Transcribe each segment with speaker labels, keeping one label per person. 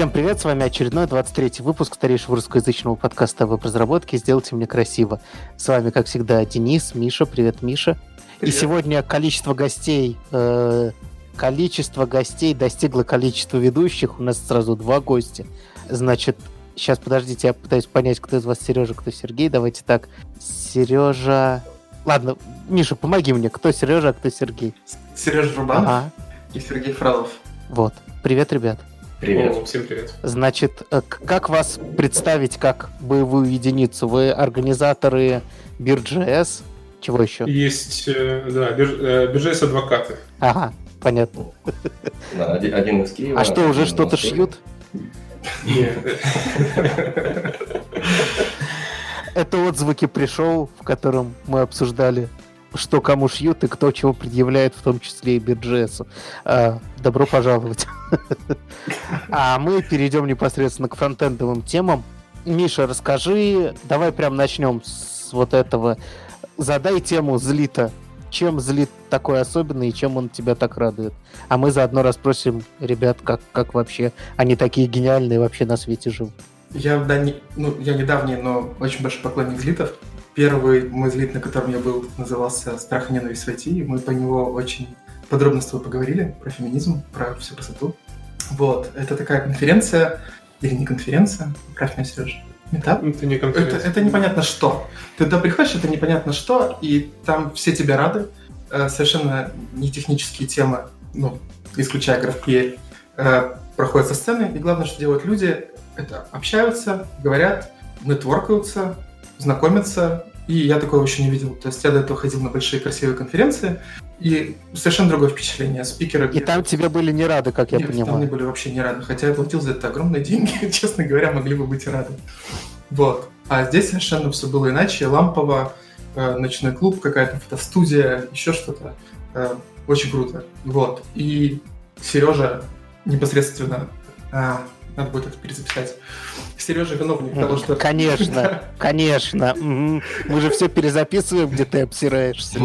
Speaker 1: Всем привет, с вами очередной 23 выпуск старейшего русскоязычного подкаста об разработке «Сделайте мне красиво». С вами, как всегда, Денис, Миша. Привет, Миша. Привет. И сегодня количество гостей, э, количество гостей достигло количества ведущих. У нас сразу два гостя. Значит, сейчас, подождите, я пытаюсь понять, кто из вас Сережа, кто Сергей. Давайте так. Сережа... Ладно, Миша, помоги мне. Кто Сережа, а кто Сергей?
Speaker 2: Сережа Рубанов ага. и Сергей Фролов.
Speaker 1: Вот. Привет, ребят.
Speaker 3: Привет. О, всем привет.
Speaker 1: Значит, э, как вас представить как боевую единицу? Вы организаторы Бирджес? Чего еще?
Speaker 3: Есть, э, да, Бирджес адвокаты.
Speaker 1: Ага, понятно.
Speaker 4: Да, один из Киева.
Speaker 1: А что, уже что-то шьют?
Speaker 3: Нет.
Speaker 1: Это отзвуки пришел, в котором мы обсуждали что кому шьют и кто чего предъявляет, в том числе и Бирджесу. А, добро пожаловать. А мы перейдем непосредственно к фронтендовым темам. Миша, расскажи, давай прям начнем с вот этого. Задай тему злита. Чем злит такой особенный и чем он тебя так радует? А мы заодно расспросим ребят, как, как вообще они такие гениальные вообще на свете живут.
Speaker 2: Я, да, не, ну, я недавний, но очень большой поклонник злитов. Первый мой злит, на котором я был, назывался «Страх и ненависть в IT», и мы по него очень подробно с тобой поговорили про феминизм, про всю красоту. Вот, это такая конференция, или не конференция, правь меня, Сережа,
Speaker 3: Метап? Это не конференция.
Speaker 2: Это, это непонятно что. Ты туда приходишь, это непонятно что, и там все тебя рады, э, совершенно не технические темы, ну, исключая GraphQL, э, проходят со сцены, и главное, что делают люди, это общаются, говорят, нетворкаются, знакомятся, и я такого еще не видел. То есть я до этого ходил на большие красивые конференции, и совершенно другое впечатление. Спикеры...
Speaker 1: И там тебе были не рады, как
Speaker 2: Нет,
Speaker 1: я понимаю.
Speaker 2: там не были вообще не рады. Хотя я платил за это огромные деньги, честно говоря, могли бы быть и рады. Вот. А здесь совершенно все было иначе. Лампово, э, ночной клуб, какая-то фотостудия, еще что-то. Э, очень круто. Вот. И Сережа непосредственно... А, надо будет это перезаписать. Сережа виновник того, что...
Speaker 1: Конечно, конечно. Мы же все перезаписываем, где ты обсираешься.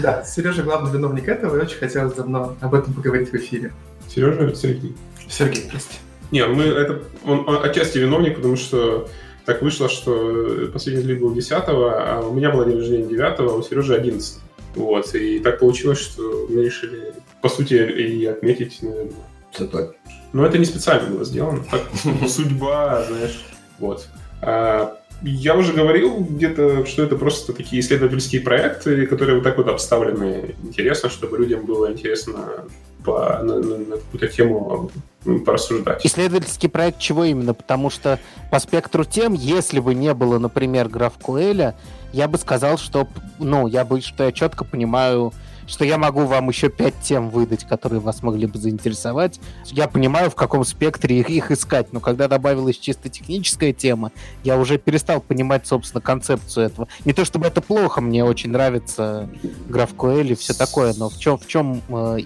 Speaker 2: Да, Сережа главный виновник этого, и очень хотелось давно об этом поговорить в эфире.
Speaker 3: Сережа или Сергей?
Speaker 2: Сергей, прости.
Speaker 3: Не, мы это, он, он отчасти виновник, потому что так вышло, что последний лид был 10 а у меня было день рождения 9 а у Сережи 11 Вот, и так получилось, что мы решили, по сути, и отметить, наверное.
Speaker 4: Цветок.
Speaker 3: Но это не специально было сделано. Так, судьба, знаешь. Вот. А, я уже говорил где-то, что это просто такие исследовательские проекты, которые вот так вот обставлены интересно, чтобы людям было интересно по, на, на, на какую-то тему порассуждать.
Speaker 1: Исследовательский проект чего именно? Потому что по спектру тем, если бы не было, например, GraphQL, я бы сказал, что, ну, я бы, что я четко понимаю что я могу вам еще пять тем выдать, которые вас могли бы заинтересовать. Я понимаю, в каком спектре их, их искать, но когда добавилась чисто техническая тема, я уже перестал понимать, собственно, концепцию этого. Не то чтобы это плохо, мне очень нравится GraphQL и все такое, но в чем, в чем э,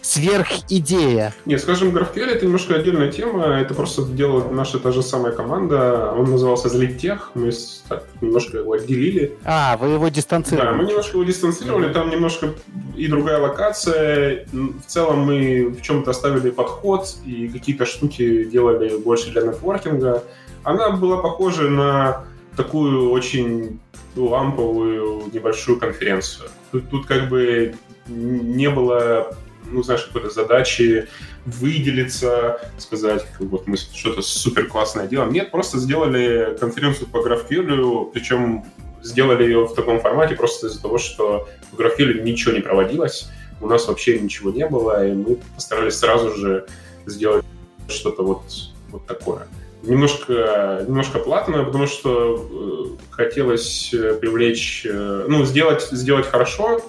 Speaker 1: сверхидея?
Speaker 3: Нет, скажем, GraphQL это немножко отдельная тема, это просто делала наша та же самая команда, он назывался Злиттех, мы так, немножко его отделили.
Speaker 1: А, вы его дистанцировали?
Speaker 3: Да, мы немножко его дистанцировали, там немножко и другая локация. В целом мы в чем-то оставили подход и какие-то штуки делали больше для нетворкинга. Она была похожа на такую очень ламповую небольшую конференцию. Тут, тут как бы не было ну, знаешь, какой-то задачи выделиться, сказать, вот мы что-то супер классное делаем. Нет, просто сделали конференцию по GraphQL, причем сделали ее в таком формате просто из-за того, что в GraphQL ничего не проводилось, у нас вообще ничего не было, и мы постарались сразу же сделать что-то вот, вот такое. Немножко, немножко платное, потому что э, хотелось э, привлечь, э, ну, сделать, сделать хорошо.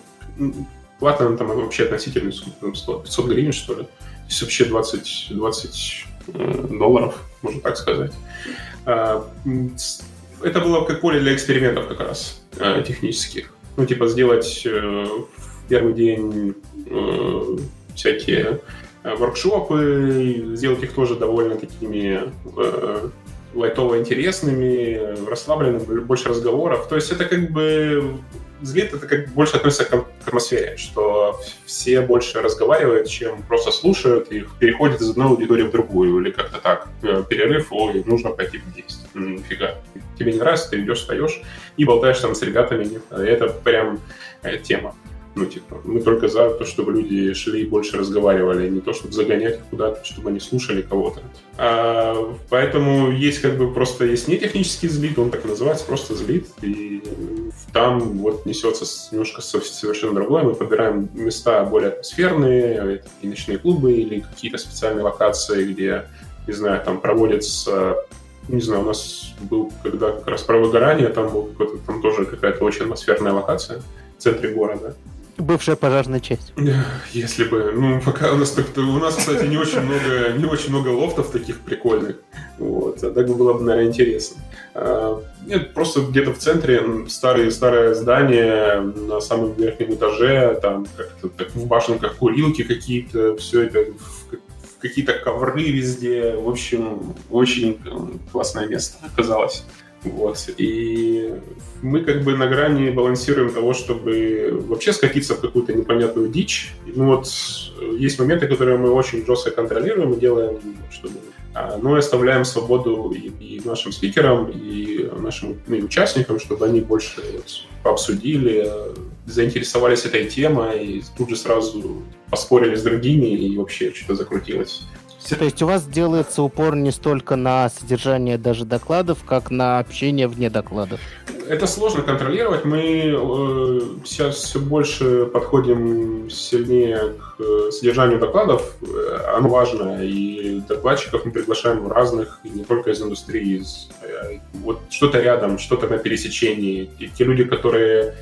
Speaker 3: Платно там вообще относительно, сколько 100, 500 гривен, что ли. То есть вообще 20, 20 э, долларов, можно так сказать. Это было как поле для экспериментов как раз э, технических. Ну, типа сделать э, в первый день э, всякие воркшопы, сделать их тоже довольно такими лайтово интересными, расслабленными, больше разговоров. То есть это как бы злит это как больше относится к, атмосфере, что все больше разговаривают, чем просто слушают и переходят из одной аудитории в другую, или как-то так. Э, перерыв, ой, нужно пойти есть. Нифига. Тебе не нравится, ты идешь, встаешь и болтаешь там с ребятами. Это прям э, тема. Ну, типа, мы только за то, чтобы люди шли и больше разговаривали, а не то, чтобы загонять их куда-то, чтобы они слушали кого-то. А, поэтому есть как бы просто есть не технический злит, он так называется, просто злит, и там вот несется немножко совершенно другое. Мы подбираем места более атмосферные, и ночные клубы или какие-то специальные локации, где, не знаю, там проводятся не знаю, у нас был когда как раз про выгорание, там был там тоже какая-то очень атмосферная локация в центре города.
Speaker 1: Бывшая пожарная часть.
Speaker 3: Если бы. Ну, пока у нас так-то... У нас, кстати, не очень много, не очень много лофтов таких прикольных. Вот. А так было бы, наверное, интересно. А, нет, просто где-то в центре старые, старое здание на самом верхнем этаже, там как-то так, в башенках курилки какие-то, все это какие-то ковры везде. В общем, очень классное место оказалось. Вот. И мы как бы на грани балансируем того, чтобы вообще скатиться в какую-то непонятную дичь. Ну вот есть моменты, которые мы очень жестко контролируем и делаем, чтобы а, но оставляем свободу и, и нашим спикерам, и нашим ну, и участникам, чтобы они больше вот, пообсудили, заинтересовались этой темой и тут же сразу поспорили с другими и вообще что-то закрутилось.
Speaker 1: То есть у вас делается упор не столько на содержание даже докладов, как на общение вне докладов?
Speaker 3: Это сложно контролировать. Мы э, сейчас все больше подходим сильнее к э, содержанию докладов. Э, оно важно, и докладчиков мы приглашаем разных, не только из индустрии. Из, э, вот что-то рядом, что-то на пересечении. И те люди, которые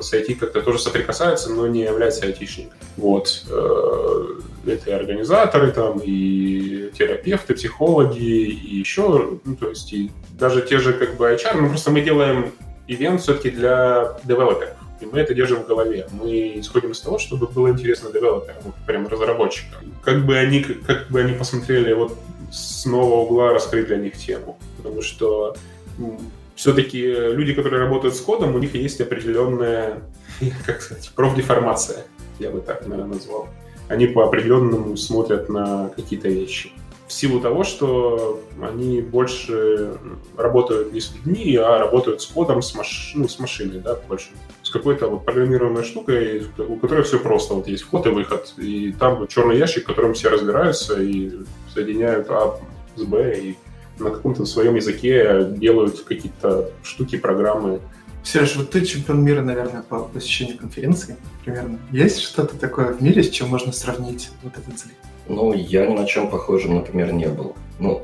Speaker 3: с IT как-то тоже соприкасаются, но не являются айтишниками. Вот. Э, это и организаторы, там, и терапевты, психологи, и еще, ну, то есть, и даже те же, как бы, HR, ну, просто мы делаем ивент все-таки для девелоперов. И мы это держим в голове. Мы исходим из того, чтобы было интересно девелоперам, прям разработчикам. Как бы они, как бы они посмотрели вот с нового угла раскрыть для них тему. Потому что все-таки люди, которые работают с кодом, у них есть определенная, как сказать, профдеформация, я бы так, наверное, назвал. Они по определенному смотрят на какие-то вещи. В силу того, что они больше работают не с людьми, а работают с кодом, с, маш... ну, с машиной, да, больше. С какой-то вот программируемой штукой, у которой все просто. Вот есть вход и выход. И там черный ящик, в котором все разбираются и соединяют А с Б и на каком-то своем языке делают какие-то штуки, программы.
Speaker 2: Сереж, вот ты чемпион мира, наверное, по посещению конференции примерно. Есть что-то такое в мире, с чем можно сравнить вот этот взлет?
Speaker 4: Ну, я ни на чем похожем, например, не был. Ну,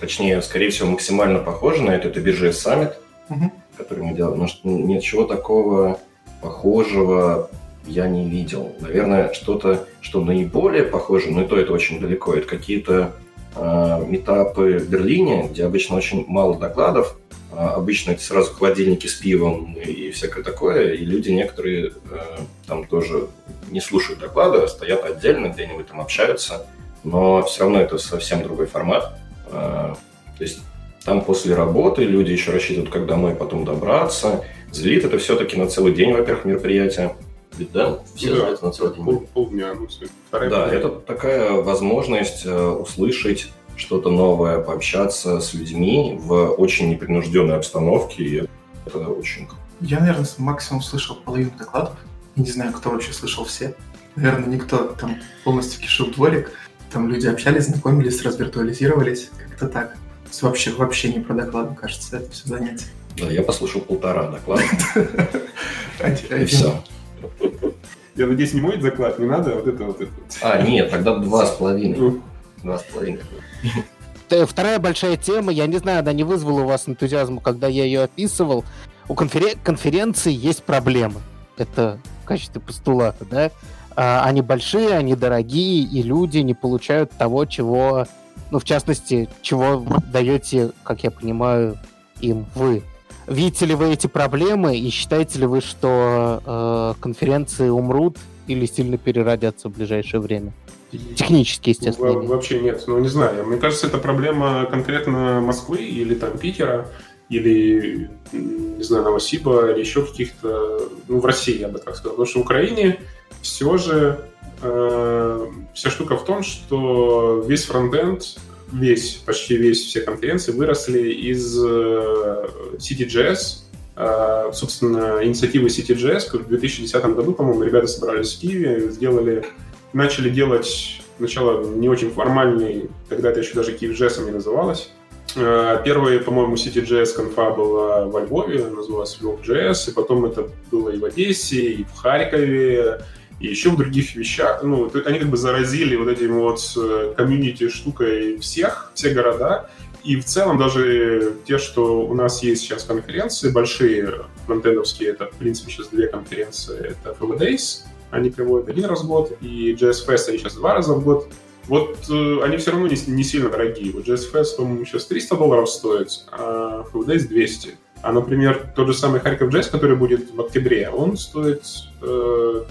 Speaker 4: точнее, скорее всего, максимально похоже на это, это BGS Summit, угу. который мы делаем. Но ничего такого похожего я не видел. Наверное, что-то, что наиболее похоже, но и то это очень далеко, это какие-то метапы в Берлине, где обычно очень мало докладов. А, обычно это сразу холодильники с пивом и всякое такое, и люди некоторые э, там тоже не слушают доклады, а стоят отдельно, где-нибудь там общаются, но все равно это совсем другой формат. Э, то есть там после работы люди еще рассчитывают, как домой потом добраться. Злит это все-таки на целый день, во-первых, мероприятие. Ведь, да, все да. знают на целый день. Пол,
Speaker 3: полдня, ну,
Speaker 4: Вторая да, полдня. это такая возможность э, услышать что-то новое, пообщаться с людьми в очень непринужденной обстановке, и это очень
Speaker 2: Я, наверное, максимум слышал половину докладов. Не знаю, кто вообще слышал все. Наверное, никто. Там полностью кишил дворик. Там люди общались, знакомились, развиртуализировались. Как-то так. Вообще, вообще не про доклады, кажется, это все занятие.
Speaker 4: Да, я послушал полтора доклада. И все.
Speaker 3: Я надеюсь, не мой заклад, не надо вот это вот это.
Speaker 4: А, нет, тогда два с половиной. Ну. Два с половиной.
Speaker 1: Вторая большая тема, я не знаю, она не вызвала у вас энтузиазма, когда я ее описывал. У конферен- конференции есть проблемы. Это в качестве постулата, да? А, они большие, они дорогие, и люди не получают того, чего, ну, в частности, чего даете, как я понимаю, им вы. Видите ли вы эти проблемы и считаете ли вы, что э, конференции умрут или сильно переродятся в ближайшее время? Технически, естественно.
Speaker 3: Во- вообще нет. Ну, не знаю. Мне кажется, это проблема конкретно Москвы или там Питера. или, не знаю, Новосиба, или еще каких-то, ну, в России, я бы так сказал. Потому что в Украине все же э, вся штука в том, что весь фронтенд, весь, почти весь, все конференции выросли из э, CityJS, э, собственно, инициативы CityJS, в 2010 году, по-моему, ребята собрались в Киеве, сделали, начали делать сначала не очень формальный, тогда это еще даже KievJS не называлось, Э, Первая, по-моему, CityJS конфа была во Львове, называлась Love.js, и потом это было и в Одессе, и в Харькове, и еще в других вещах. Ну, они как бы заразили вот этим вот э, комьюнити штукой всех, все города. И в целом даже те, что у нас есть сейчас конференции, большие фронтендовские, это, в принципе, сейчас две конференции, это FB Days, они проводят один раз в год, и JS Fest они сейчас два раза в год вот э, они все равно не, не сильно дорогие. Вот JSFS, по-моему, сейчас 300 долларов стоит, а FWDS 200. А, например, тот же самый Харьков Джесс, который будет в октябре, он стоит э,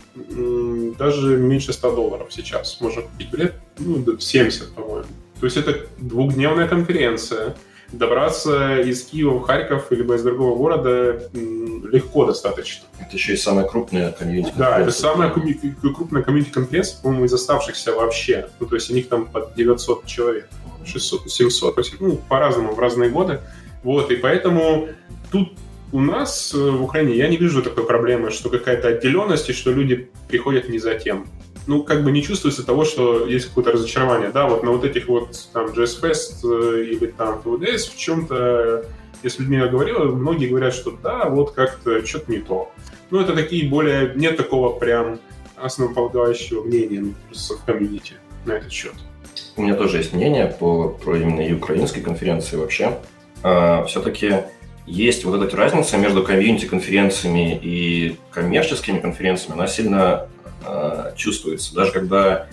Speaker 3: даже меньше 100 долларов сейчас. Можно купить билет, ну, 70, по-моему. То есть это двухдневная конференция, добраться из Киева в Харьков либо из другого города легко достаточно.
Speaker 4: Это еще и самая крупная комьюнити
Speaker 3: Да, это самая крупная комьюнити конференция, по-моему, из оставшихся вообще. Ну, то есть у них там под 900 человек, 600, 700, то есть, ну, по-разному, в разные годы. Вот, и поэтому тут у нас э, в Украине я не вижу такой проблемы, что какая-то отделенность, и что люди приходят не за тем ну, как бы не чувствуется того, что есть какое-то разочарование. Да, вот на вот этих вот там Jazz Fest э, или там TVDS в чем-то, если Людмила говорила, многие говорят, что да, вот как-то что-то не то. Ну, это такие более, нет такого прям основополагающего мнения в комьюнити на этот счет.
Speaker 4: У меня тоже есть мнение по, про именно и украинской конференции вообще. А, все-таки есть вот эта разница между комьюнити-конференциями и коммерческими конференциями, она сильно Э, чувствуется. Даже когда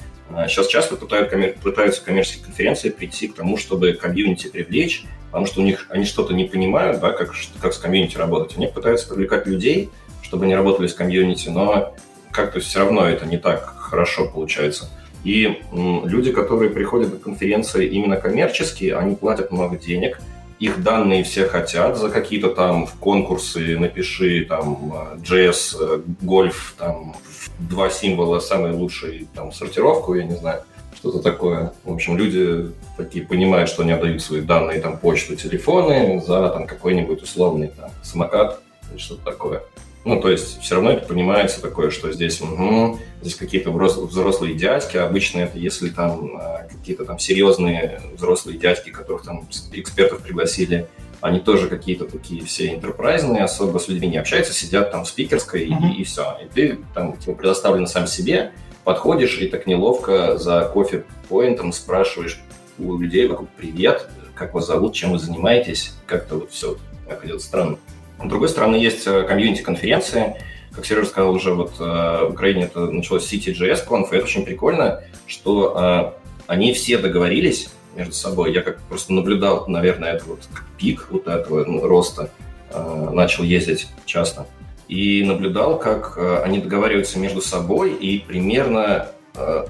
Speaker 4: сейчас э, часто пытаются, пытаются коммерческие конференции прийти к тому, чтобы комьюнити привлечь, потому что у них они что-то не понимают, да, как, как с комьюнити работать. Они пытаются привлекать людей, чтобы они работали с комьюнити, но как-то все равно это не так хорошо получается. И м, люди, которые приходят на конференции именно коммерческие, они платят много денег, их данные все хотят за какие-то там конкурсы, напиши там JS, э, гольф, там два символа самой лучшей там сортировку, я не знаю, что-то такое. В общем, люди такие понимают, что они отдают свои данные, там, почту, телефоны за там какой-нибудь условный там самокат или что-то такое. Ну, то есть все равно это понимается такое, что здесь, угу, здесь какие-то взрослые дядьки. Обычно это если там а, какие-то там серьезные взрослые дядьки, которых там экспертов пригласили, они тоже какие-то такие все интерпрайзные, особо с людьми не общаются, сидят там в спикерской mm-hmm. и, и все. И ты там типа, предоставлен сам себе, подходишь и так неловко за кофе-поинтом спрашиваешь у людей вокруг «Привет, как вас зовут, чем вы занимаетесь?» Как-то вот все так идет странно. С другой стороны, есть э, комьюнити-конференции. Как Сережа сказал, уже вот э, в Украине это началось CityJS Conf, и это очень прикольно, что э, они все договорились между собой. Я как просто наблюдал, наверное, это вот пик вот этого ну, роста, начал ездить часто. И наблюдал, как они договариваются между собой, и примерно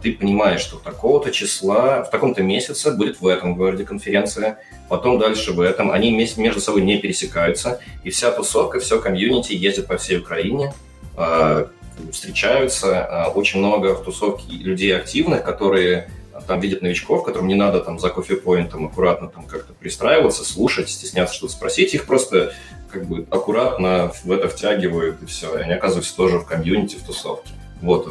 Speaker 4: ты понимаешь, что такого-то числа, в таком-то месяце будет в этом городе конференция, потом дальше в этом. Они между собой не пересекаются, и вся тусовка, все комьюнити ездит по всей Украине, э, встречаются. Э, очень много в тусовке людей активных, которые там видят новичков, которым не надо там за кофе-поинтом аккуратно там как-то пристраиваться, слушать, стесняться что-то спросить. Их просто как бы аккуратно в это втягивают, и все. И они оказываются тоже в комьюнити, в тусовке. Вот,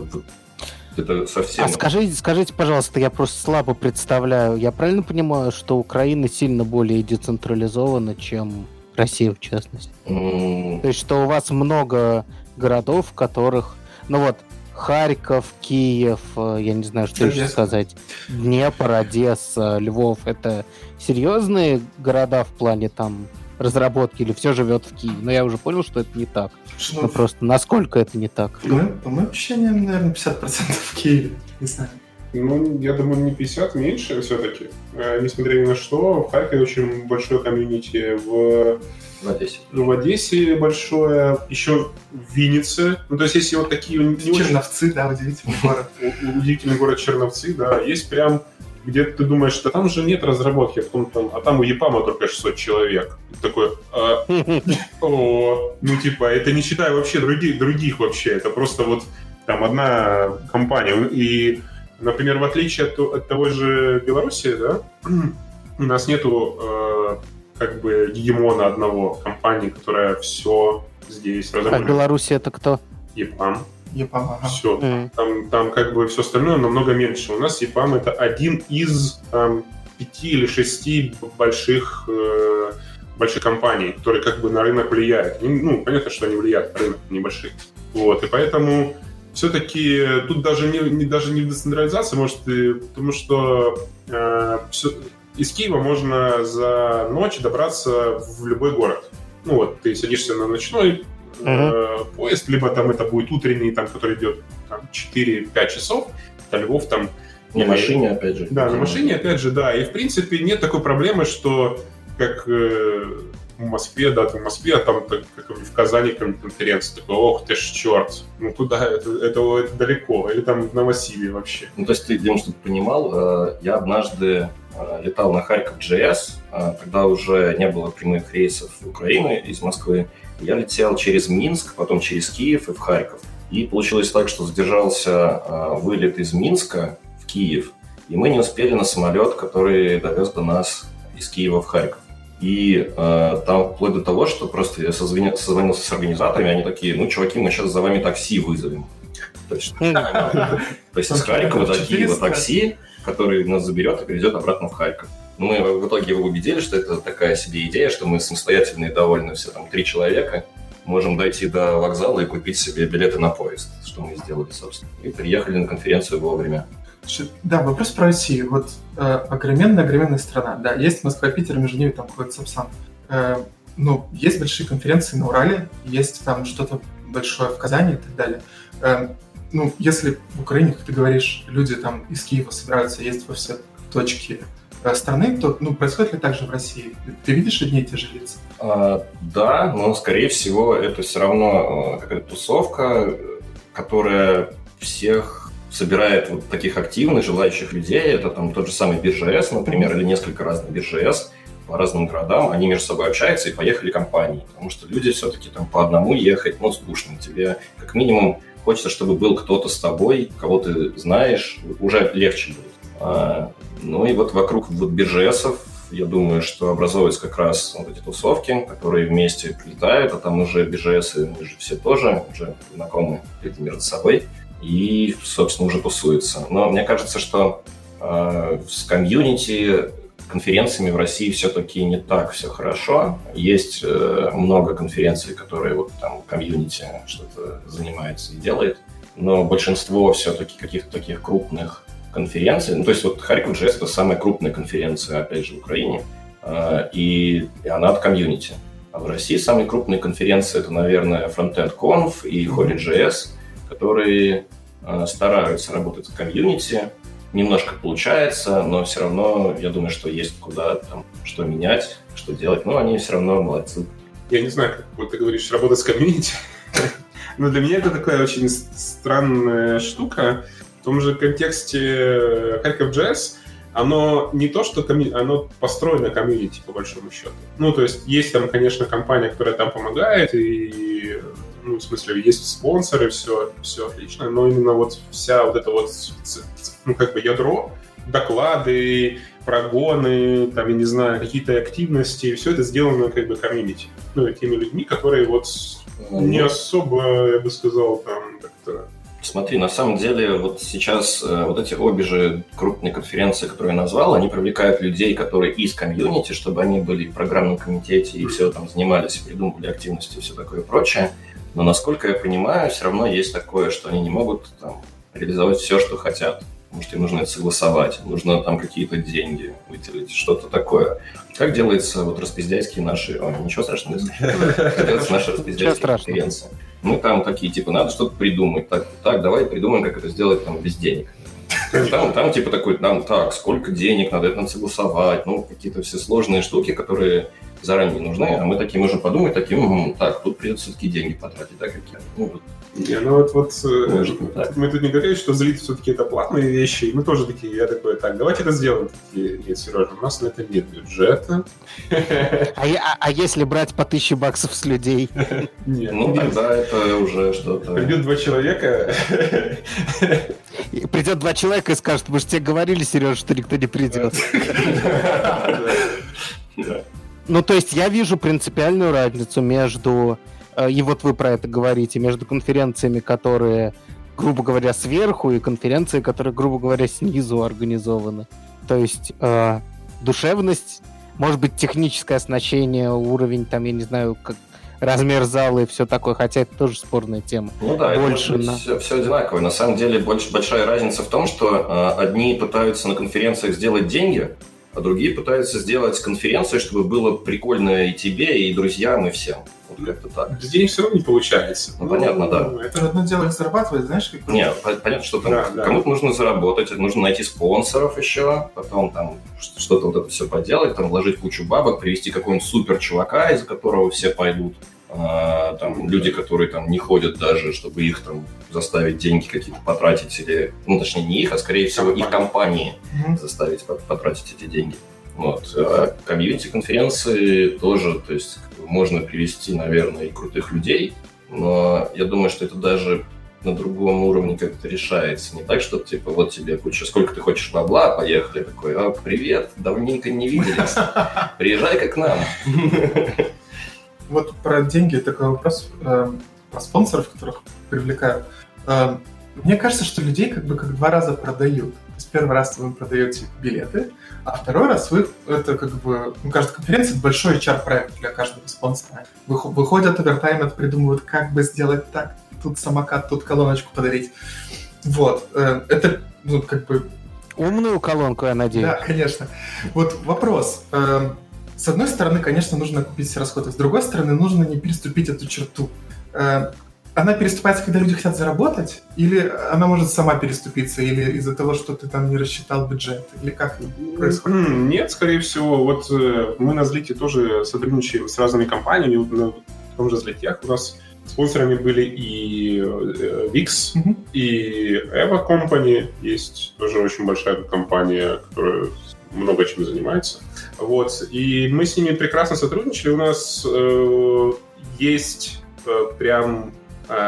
Speaker 4: это совсем...
Speaker 1: А скажите, скажите, пожалуйста, я просто слабо представляю, я правильно понимаю, что Украина сильно более децентрализована, чем Россия, в частности? Mm. То есть, что у вас много городов, в которых, ну вот, Харьков, Киев, э, я не знаю, что еще сказать, Днепр, Одесса, Львов, это серьезные города в плане там разработки или все живет в Киеве. Но я уже понял, что это не так. Что? Ну просто насколько это не так?
Speaker 2: Мы, по моим ощущениям, наверное, 50% в Киеве. Не знаю.
Speaker 3: Ну, я думаю, не 50, меньше все-таки. Э, несмотря ни на что, в Харькове очень большое комьюнити, в
Speaker 4: в Одессе.
Speaker 3: В Одессе большое, еще в Виннице. Ну, то есть, если вот такие...
Speaker 2: Не Черновцы, очень... да, удивительный город.
Speaker 3: Удивительный город Черновцы, да. Есть прям где ты думаешь, что там же нет разработки, а, потом, там, а там у Епама только 600 человек. И такой, а, о, ну типа, это не считая вообще других, других вообще, это просто вот там одна компания. И, например, в отличие от, от того же Беларуси, да, у нас нету э, как бы гегемона одного компании, которая все здесь
Speaker 1: разработает. А Беларусь это кто?
Speaker 3: ЕПАМ.
Speaker 2: Ага.
Speaker 3: Все. Mm. Там, там как бы все остальное намного меньше. У нас ЕПАМ это один из там, пяти или шести больших э, больших компаний, которые как бы на рынок влияют. Ну, понятно, что они влияют на рынок, небольшие. Вот, и поэтому все-таки тут даже не, не, даже не в децентрализации, может, и, потому что э, все, из Киева можно за ночь добраться в любой город. Ну вот, ты садишься на ночной uh-huh. поезд, либо там это будет утренний, там, который идет там, 4-5 часов, до Львов там...
Speaker 4: На машине, опять же.
Speaker 3: Да, на машине, опять же, да. И, в принципе, нет такой проблемы, что как э, в Москве, да, ты в Москве, а там так, как в Казани конференция, такой, ох ты ж черт, ну туда, это, это, это далеко, или там в Новосибе вообще.
Speaker 4: Ну, то есть ты, Дим, чтобы понимал, э, я однажды летал на Харьков GS, когда уже не было прямых рейсов в Украину из Москвы, я летел через Минск, потом через Киев и в Харьков. И получилось так, что задержался э, вылет из Минска в Киев, и мы не успели на самолет, который довез до нас из Киева в Харьков. И э, там вплоть до того, что просто я созвонил, созвонился с организаторами, они такие, ну, чуваки, мы сейчас за вами такси вызовем. То есть, из Харькова до Киева такси, который нас заберет и привезет обратно в Харьков. Мы в итоге его убедили, что это такая себе идея, что мы самостоятельные довольно все, там, три человека, можем дойти до вокзала и купить себе билеты на поезд, что мы сделали, собственно. И приехали на конференцию вовремя.
Speaker 2: Да, вопрос про Россию. Вот э, огроменная, огроменная страна. Да, есть Москва, Питер, между ними там ходит Сапсан. Э, ну, есть большие конференции на Урале, есть там что-то большое в Казани и так далее. Э, ну, если в Украине, как ты говоришь, люди там из Киева собираются ездить во все точки Э, страны, то ну, происходит ли так же в России? Ты видишь одни и те же лица?
Speaker 4: А, да, но, скорее всего, это все равно э, какая-то тусовка, которая всех собирает вот таких активных, желающих людей. Это там тот же самый BGS, например, или несколько разных BGS по разным городам. Они между собой общаются и поехали компании. Потому что люди все-таки там по одному ехать, ну, скучно. Тебе как минимум хочется, чтобы был кто-то с тобой, кого ты знаешь, уже легче будет. А, ну и вот вокруг вот BGS, я думаю, что образовываются как раз вот эти тусовки, которые вместе прилетают, а там уже BGS, мы же все тоже уже знакомы между собой, и, собственно, уже тусуются. Но мне кажется, что э, с комьюнити конференциями в России все-таки не так все хорошо. Есть э, много конференций, которые вот там комьюнити что-то занимается и делает, но большинство все-таки каких-то таких крупных конференции. Ну, то есть вот Харьков JS — это самая крупная конференция, опять же, в Украине, а, и, и она от комьюнити. А в России самые крупные конференции — это, наверное, Frontend Conf и Holy.js, которые а, стараются работать с комьюнити. Немножко получается, но все равно я думаю, что есть куда там что менять, что делать. Но они все равно молодцы.
Speaker 3: Я не знаю, как вот ты говоришь, работать с комьюнити. Но для меня это такая очень странная штука в том же контексте Харьков Джесс, оно не то, что комью... оно построено комьюнити, по большому счету. Ну, то есть есть там, конечно, компания, которая там помогает, и, ну, в смысле, есть спонсоры, все, все отлично, но именно вот вся вот эта вот, ну, как бы ядро, доклады, прогоны, там, я не знаю, какие-то активности, все это сделано как бы комьюнити. Ну, теми людьми, которые вот не особо, я бы сказал, там, как-то
Speaker 4: Смотри, на самом деле, вот сейчас э, вот эти обе же крупные конференции, которые я назвал, они привлекают людей, которые из комьюнити, чтобы они были в программном комитете и все там занимались, придумывали активности и все такое прочее. Но, насколько я понимаю, все равно есть такое, что они не могут там, реализовать все, что хотят. Потому что им нужно это согласовать, нужно там какие-то деньги выделить, что-то такое. Как делается вот распиздяйские наши... О, ничего страшного. Как делается наша распиздяйская мы там такие, типа, надо что-то придумать. Так, так, давай придумаем, как это сделать там без денег. Там, там типа такой, там так, сколько денег надо, это надо согласовать, ну, какие-то все сложные штуки, которые заранее нужны, а мы такие можем подумать, таким, так, тут придется все-таки деньги потратить, да, какие Ну,
Speaker 3: вот не, ну вот, вот э, Может, мы тут не говорили, что злит все-таки это платные вещи, и мы тоже такие, я такой, так, давайте это сделаем. Такие, нет, Сережа, у нас на это нет бюджета.
Speaker 1: А, а, а если брать по тысяче баксов с людей?
Speaker 4: Нет, ну тогда это уже что-то...
Speaker 3: Придет два человека...
Speaker 1: Придет два человека и скажет, мы же тебе говорили, Сережа, что никто не придет. Ну, то есть я вижу принципиальную разницу между и вот вы про это говорите, между конференциями, которые, грубо говоря, сверху, и конференции, которые, грубо говоря, снизу организованы. То есть э, душевность, может быть, техническое оснащение, уровень, там, я не знаю, как размер зала и все такое, хотя это тоже спорная тема.
Speaker 4: Ну да, больше это на... все, все одинаково. На самом деле больше, большая разница в том, что э, одни пытаются на конференциях сделать деньги, а другие пытаются сделать конференцию, чтобы было прикольно и тебе, и друзьям, и всем. Вот как-то так.
Speaker 3: Денег все равно не получается.
Speaker 4: Ну, понятно, да.
Speaker 2: Ну, это одно дело зарабатывать, знаешь, как...
Speaker 4: Нет, понятно, что там да, кому-то нужно заработать, нужно найти спонсоров еще, потом там что-то вот это все поделать, там вложить кучу бабок, привести какого-нибудь супер чувака, из-за которого все пойдут. А, там люди, которые там не ходят даже, чтобы их там заставить деньги какие-то потратить или, ну точнее не их, а скорее всего их компании mm-hmm. заставить потратить эти деньги. Вот. А комьюнити-конференции тоже, то есть можно привести, наверное, и крутых людей, но я думаю, что это даже на другом уровне как-то решается. Не так, что типа вот тебе куча, сколько ты хочешь бабла, поехали. Такой, а, привет, давненько не виделись. Приезжай как к нам.
Speaker 2: Вот про деньги такой вопрос, э, про спонсоров, которых привлекают. Э, мне кажется, что людей как бы как два раза продают. То есть первый раз вы продаете билеты, а второй раз вы это как бы, ну, каждая конференция это большой HR-проект для каждого спонсора. Выходят овертайм, придумывают, как бы сделать так, тут самокат, тут колоночку подарить. Вот. Э, это, ну, как бы...
Speaker 1: Умную колонку, я надеюсь.
Speaker 2: Да, конечно. Вот вопрос. Эм, с одной стороны, конечно, нужно купить все расходы. С другой стороны, нужно не переступить эту черту. Э, она переступается, когда люди хотят заработать, или она может сама переступиться, или из-за того, что ты там не рассчитал бюджет, или как происходит?
Speaker 3: Нет, скорее всего, вот э, мы на Злите тоже сотрудничаем с разными компаниями, на том же Злитях у нас спонсорами были и VIX, mm-hmm. и Eva Company, есть тоже очень большая компания, которая много чем занимается. Вот. И мы с ними прекрасно сотрудничали. У нас э, есть э, прям э,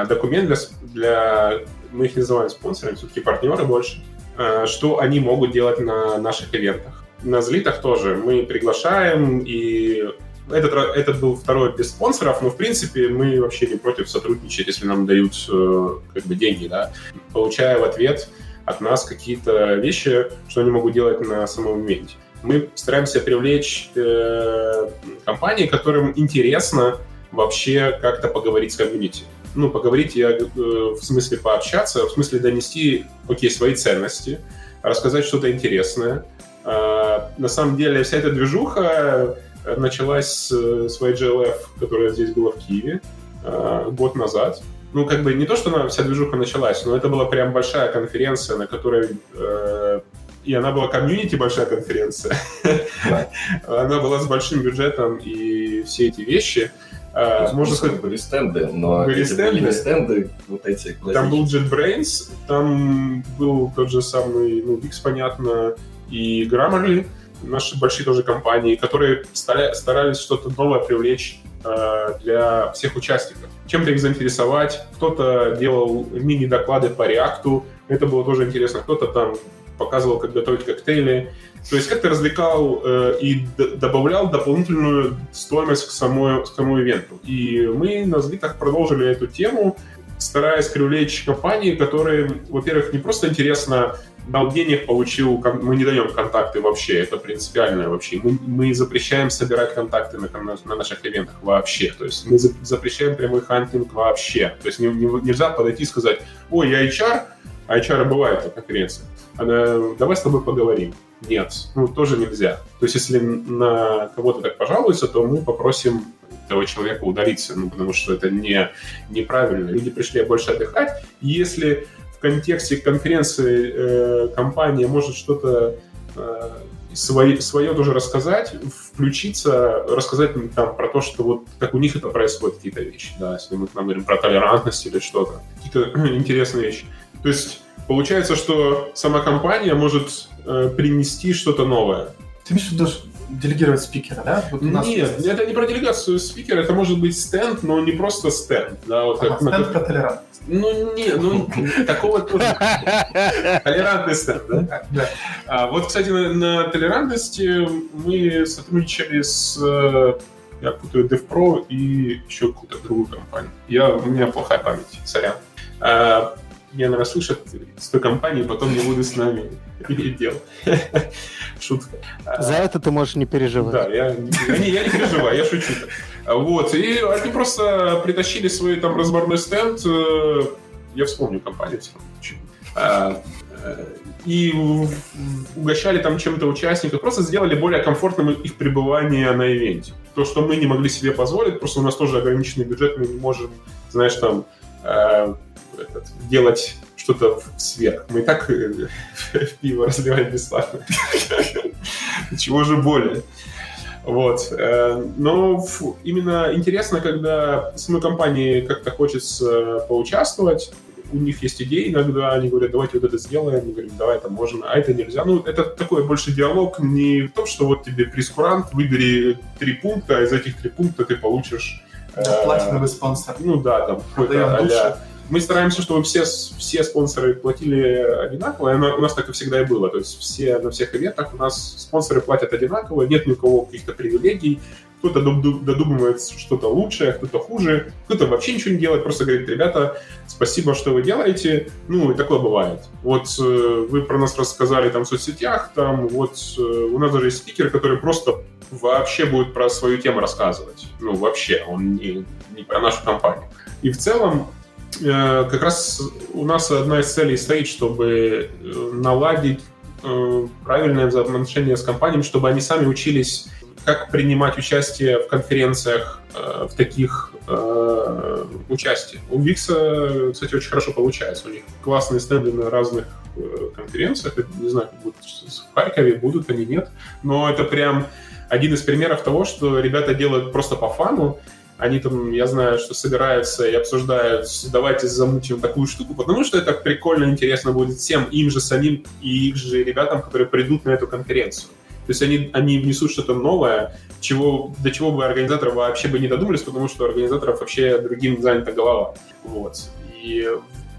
Speaker 3: документ для, для... Мы их называем спонсорами, все-таки партнеры больше. Э, что они могут делать на наших ивентах. На злитах тоже мы приглашаем, и этот, этот был второй без спонсоров, но, в принципе, мы вообще не против сотрудничать, если нам дают э, как бы деньги, да, получая в ответ от нас какие-то вещи, что они могут делать на самом ивенте мы стараемся привлечь э, компании, которым интересно вообще как-то поговорить с комьюнити. Ну, поговорить я э, в смысле пообщаться, в смысле донести, окей, свои ценности, рассказать что-то интересное. Э, на самом деле вся эта движуха началась с, с YGLF, которая здесь была в Киеве э, год назад. Ну, как бы не то, что она, вся движуха началась, но это была прям большая конференция, на которой э, и она была комьюнити большая конференция. Она была с большим бюджетом и все эти вещи.
Speaker 4: А, можно сказать, были стенды, но
Speaker 3: были стенды.
Speaker 4: были стенды вот эти
Speaker 3: Там был JetBrains, там был тот же самый, ну, Wix, понятно, и Grammarly, наши большие тоже компании, которые старались что-то новое привлечь э, для всех участников. Чем-то их заинтересовать. Кто-то делал мини-доклады по реакту, это было тоже интересно. Кто-то там показывал, как готовить коктейли. То есть как-то развлекал э, и добавлял дополнительную стоимость к, самой, к самому ивенту. И мы на Злитах продолжили эту тему, стараясь привлечь компании, которые, во-первых, не просто интересно дал денег, получил, мы не даем контакты вообще, это принципиально вообще. Мы, мы запрещаем собирать контакты на, на, на наших ивентах вообще, то есть мы за, запрещаем прямой хантинг вообще. То есть не, не, нельзя подойти и сказать, ой, я HR, а HR бывает на конференции давай с тобой поговорим. Нет, ну тоже нельзя. То есть если на кого-то так пожалуются, то мы попросим этого человека удалиться, ну, потому что это не, неправильно. Люди пришли больше отдыхать. Если контексте конференции э, компания может что-то э, свое, свое тоже рассказать, включиться, рассказать там про то, что вот как у них это происходит, какие-то вещи, да, если мы там говорим про толерантность или что-то, какие-то интересные вещи. То есть получается, что сама компания может э, принести что-то новое.
Speaker 2: Ты имеешь в виду делегировать спикера, да?
Speaker 3: Вот Нет, есть... это не про делегацию спикера, это может быть стенд, но не просто стенд. Да, вот
Speaker 2: ага, как, стенд на... про толерантность.
Speaker 3: Ну, не, ну, такого тоже. Толерантный стенд, да? Да. А, вот, кстати, на, на толерантности мы сотрудничали с я путаю DevPro и еще какую-то другую компанию. Я, у меня плохая память, сорян. А, я, наверное, слышат с той компании, потом не буду с нами иметь дело. Шутка.
Speaker 1: За это ты можешь не переживать.
Speaker 3: Да, я, не, я не переживаю, я шучу. Вот, и они просто притащили свой там разборной стенд, э, я вспомню компанию. А, э, и угощали там чем-то участников, просто сделали более комфортным их пребывание на ивенте. То, что мы не могли себе позволить, просто у нас тоже ограниченный бюджет, мы не можем, знаешь, там э, этот, делать что-то сверх. Мы и так э, пиво разливаем бесплатно. Чего же более. Вот. Э, но именно интересно, когда самой компании как-то хочется поучаствовать, у них есть идеи иногда, они говорят, давайте вот это сделаем, мы говорим, давай это можно, а это нельзя. Ну, это такой больше диалог, не в том, что вот тебе прескурант, выбери три пункта, а из этих три пункта ты получишь...
Speaker 2: Платиновый спонсор.
Speaker 3: Ну да, там какой-то а мы стараемся, чтобы все, все спонсоры платили одинаково, и у нас так и всегда и было. То есть все, на всех ивентах у нас спонсоры платят одинаково, нет ни у кого каких-то привилегий, кто-то додумывает что-то лучшее, кто-то хуже, кто-то вообще ничего не делает, просто говорит, ребята, спасибо, что вы делаете. Ну, и такое бывает. Вот э, вы про нас рассказали там в соцсетях, там вот э, у нас даже есть спикер, который просто вообще будет про свою тему рассказывать. Ну, вообще, он не, не про нашу компанию. И в целом как раз у нас одна из целей стоит, чтобы э, наладить э, правильное взаимоотношение с компаниями, чтобы они сами учились, как принимать участие в конференциях в таких э, участиях. У Викса, кстати, очень хорошо получается. У них классные стенды на разных конференциях. не знаю, будут в Харькове, будут они, нет. Но это прям один из примеров того, что ребята делают просто по фану, они там, я знаю, что собираются и обсуждают, давайте замутим такую штуку, потому что это прикольно, интересно будет всем, им же самим и их же ребятам, которые придут на эту конференцию. То есть они, они внесут что-то новое, чего, до чего бы организаторы вообще бы не додумались, потому что у организаторов вообще другим занята голова. Вот. И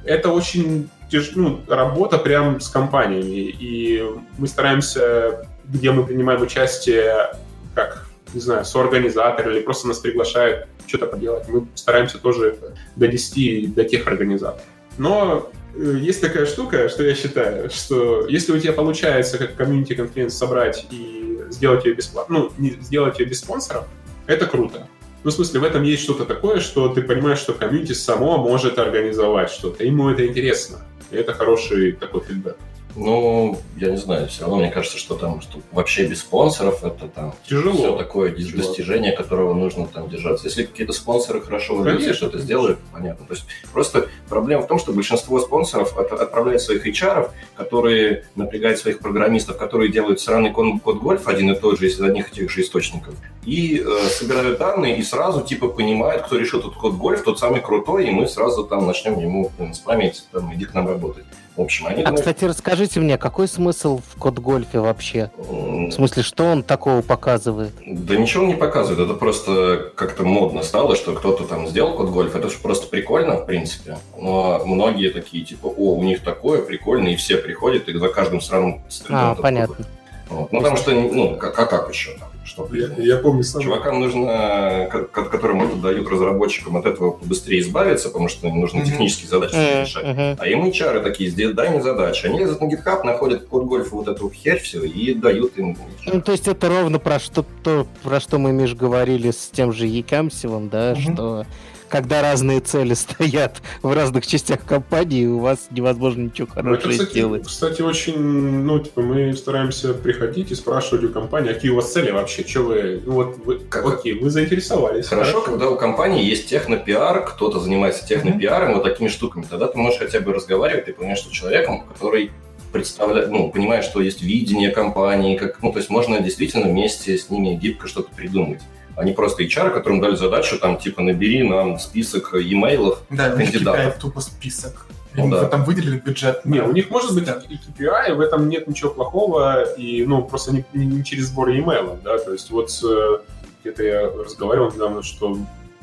Speaker 3: это очень тяж... ну, работа прям с компаниями. И мы стараемся, где мы принимаем участие, как не знаю, соорганизатор или просто нас приглашают что-то поделать. Мы стараемся тоже донести до тех организаторов. Но э, есть такая штука, что я считаю, что если у тебя получается как комьюнити конференц собрать и сделать ее бесплатно, ну, не сделать ее без спонсоров, это круто. Ну, в смысле, в этом есть что-то такое, что ты понимаешь, что комьюнити само может организовать что-то. Ему это интересно. И это хороший такой фидбэк.
Speaker 4: Ну, я не знаю, все равно мне кажется, что там что вообще без спонсоров это там
Speaker 3: Тяжело.
Speaker 4: все такое Тяжело. достижение, которого нужно там держаться. Если какие-то спонсоры хорошо выглядят, что-то сделают, понятно. То есть просто проблема в том, что большинство спонсоров отправляют своих HR, которые напрягают своих программистов, которые делают сраный код гольф один и тот же из одних и тех же источников, и э, собирают данные и сразу типа понимают, кто решил этот код гольф, тот самый крутой, и мы сразу там начнем ему спамить, там, иди к нам работать. В общем, они...
Speaker 1: А, думают... кстати, расскажите мне, какой смысл в код гольфе вообще? В смысле, что он такого показывает?
Speaker 4: Да ничего он не показывает, это просто как-то модно стало, что кто-то там сделал код гольф, это же просто прикольно, в принципе. Но многие такие, типа, о, у них такое прикольно, и все приходят, и за каждым сраным
Speaker 1: А, понятно.
Speaker 4: Вот. Ну, потому что, ну, как, а как еще там?
Speaker 3: Что, я, я помню сам.
Speaker 4: Чувакам нужно, которым это дают разработчикам, от этого быстрее избавиться, потому что им нужно mm-hmm. технические задачи mm-hmm. решать. Mm-hmm. А им HR такие, дай мне задачи. Они лезут на GitHub, находят код гольфа, вот эту херь все, и дают им.
Speaker 1: Ну, то есть это ровно про что, то, про что мы, Миш, говорили с тем же Екамсевым, да, mm-hmm. что когда разные цели стоят в разных частях компании, у вас невозможно ничего ну, хорошего это,
Speaker 3: кстати,
Speaker 1: сделать.
Speaker 3: Кстати, очень, ну, типа, мы стараемся приходить и спрашивать у компании, а какие у вас цели вообще, что вы, ну, вот, вы, как, окей, вы заинтересовались.
Speaker 4: Хорошо, хорошо, когда у компании есть технопиар, кто-то занимается технопиаром, mm-hmm. вот такими штуками, тогда ты можешь хотя бы разговаривать, ты понимаешь, что человеком, который представляет, ну, понимает, что есть видение компании, как, ну, то есть можно действительно вместе с ними гибко что-то придумать а не просто HR, которым дали задачу, там, типа, набери нам список имейлов
Speaker 2: да, кандидатов. Да, тупо список. Ну, да. там выделили бюджет.
Speaker 3: Не, у них может быть и KPI, в этом нет ничего плохого, и, ну, просто не, не через сбор e-mail, да, то есть вот э, где-то я разговаривал недавно, что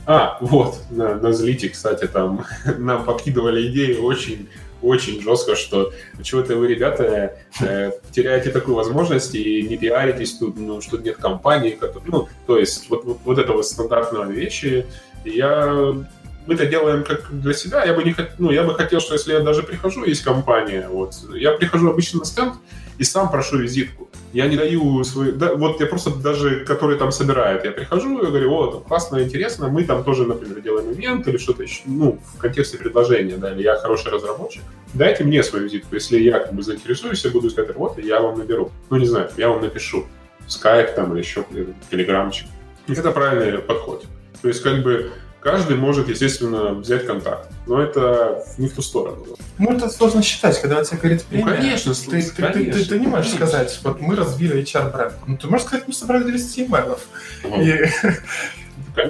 Speaker 3: а, вот, на, на Злите, кстати, там нам подкидывали идеи очень очень жестко, что чего-то вы, ребята, э, теряете такую возможность и не пиаритесь тут, ну, что нет компании, которые, ну, то есть вот, вот, вот это вот стандартные вещи. я мы это делаем как для себя. Я бы не ну, я бы хотел, что если я даже прихожу, есть компания, вот, я прихожу обычно на стенд и сам прошу визитку. Я не даю свой... Да, вот я просто даже, который там собирает, я прихожу и говорю, вот, классно, интересно, мы там тоже, например, делаем ивент или что-то еще, ну, в контексте предложения, да, или я хороший разработчик, дайте мне свою визитку. Если я как бы заинтересуюсь, я буду искать работу, я вам наберу. Ну, не знаю, я вам напишу. Скайп там или еще телеграмчик. Это правильный подход. То есть, как бы, Каждый может, естественно, взять контакт, но это не в ту сторону.
Speaker 2: Ну, это сложно считать, когда тебе говорит
Speaker 3: премия. Ну, конечно,
Speaker 2: ты, конечно, ты, ты, ты, ты не можешь конечно. сказать, вот мы развили HR-бренд. Ну, ты можешь сказать, мы собрали 200 имейлов. Угу. И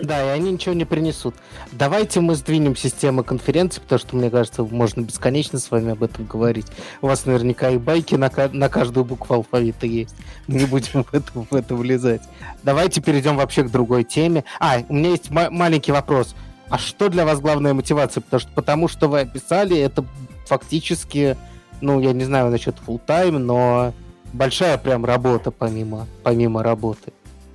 Speaker 1: да, и они ничего не принесут. Давайте мы сдвинем систему конференции, потому что, мне кажется, можно бесконечно с вами об этом говорить. У вас наверняка и байки на, на каждую букву алфавита есть. Не будем в это, в это влезать. Давайте перейдем вообще к другой теме. А, у меня есть маленький вопрос. А что для вас главная мотивация? Потому что, потому что вы описали, это фактически, ну, я не знаю насчет full time, но большая прям работа помимо, помимо работы.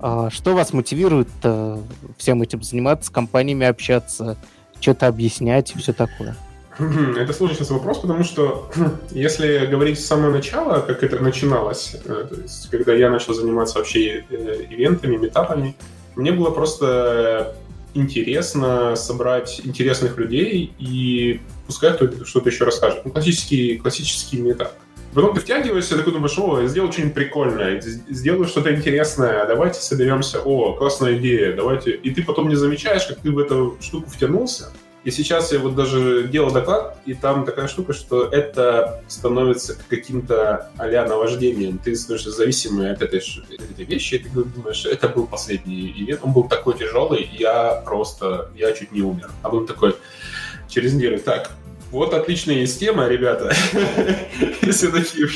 Speaker 1: А что вас мотивирует э, всем этим заниматься, с компаниями общаться, что-то объяснять и все такое?
Speaker 3: Это сложный сейчас вопрос, потому что если говорить с самого начала, как это начиналось, э, то есть когда я начал заниматься вообще э, ивентами, метапами, мне было просто интересно собрать интересных людей и пускай кто-то что-то еще расскажет. Ну, классический, классический метап. Потом ты втягиваешься, такой думаешь, о, я сделал что-нибудь прикольное, сделаю что-то интересное, давайте соберемся, о, классная идея, давайте. И ты потом не замечаешь, как ты в эту штуку втянулся. И сейчас я вот даже делал доклад, и там такая штука, что это становится каким-то а-ля наваждением. Ты становишься зависимый от этой, этой вещи, и ты думаешь, это был последний ивент, он был такой тяжелый, я просто, я чуть не умер. А он такой, через неделю, так, вот отличная система, ребята. Все такие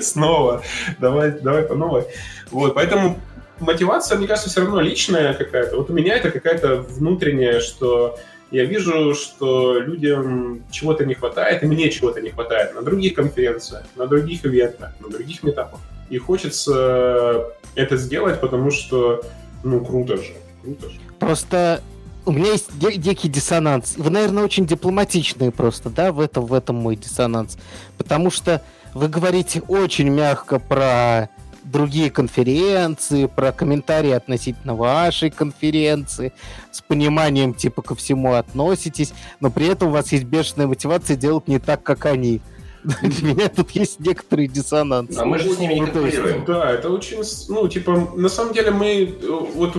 Speaker 3: снова. Давай, давай по новой. Вот, поэтому мотивация, мне кажется, все равно личная какая-то. Вот у меня это какая-то внутренняя, что я вижу, что людям чего-то не хватает, и мне чего-то не хватает на других конференциях, на других ивентах, на других метапах. И хочется это сделать, потому что, ну, круто же. Круто же.
Speaker 1: Просто у меня есть дикий диссонанс. Вы, наверное, очень дипломатичные просто, да, в этом, в этом мой диссонанс. Потому что вы говорите очень мягко про другие конференции, про комментарии относительно вашей конференции, с пониманием типа ко всему относитесь, но при этом у вас есть бешеная мотивация делать не так, как они. Для меня тут есть некоторый диссонанс.
Speaker 4: А мы же с ними не ну, конкурируем.
Speaker 3: Да, это очень, ну, типа, на самом деле мы, вот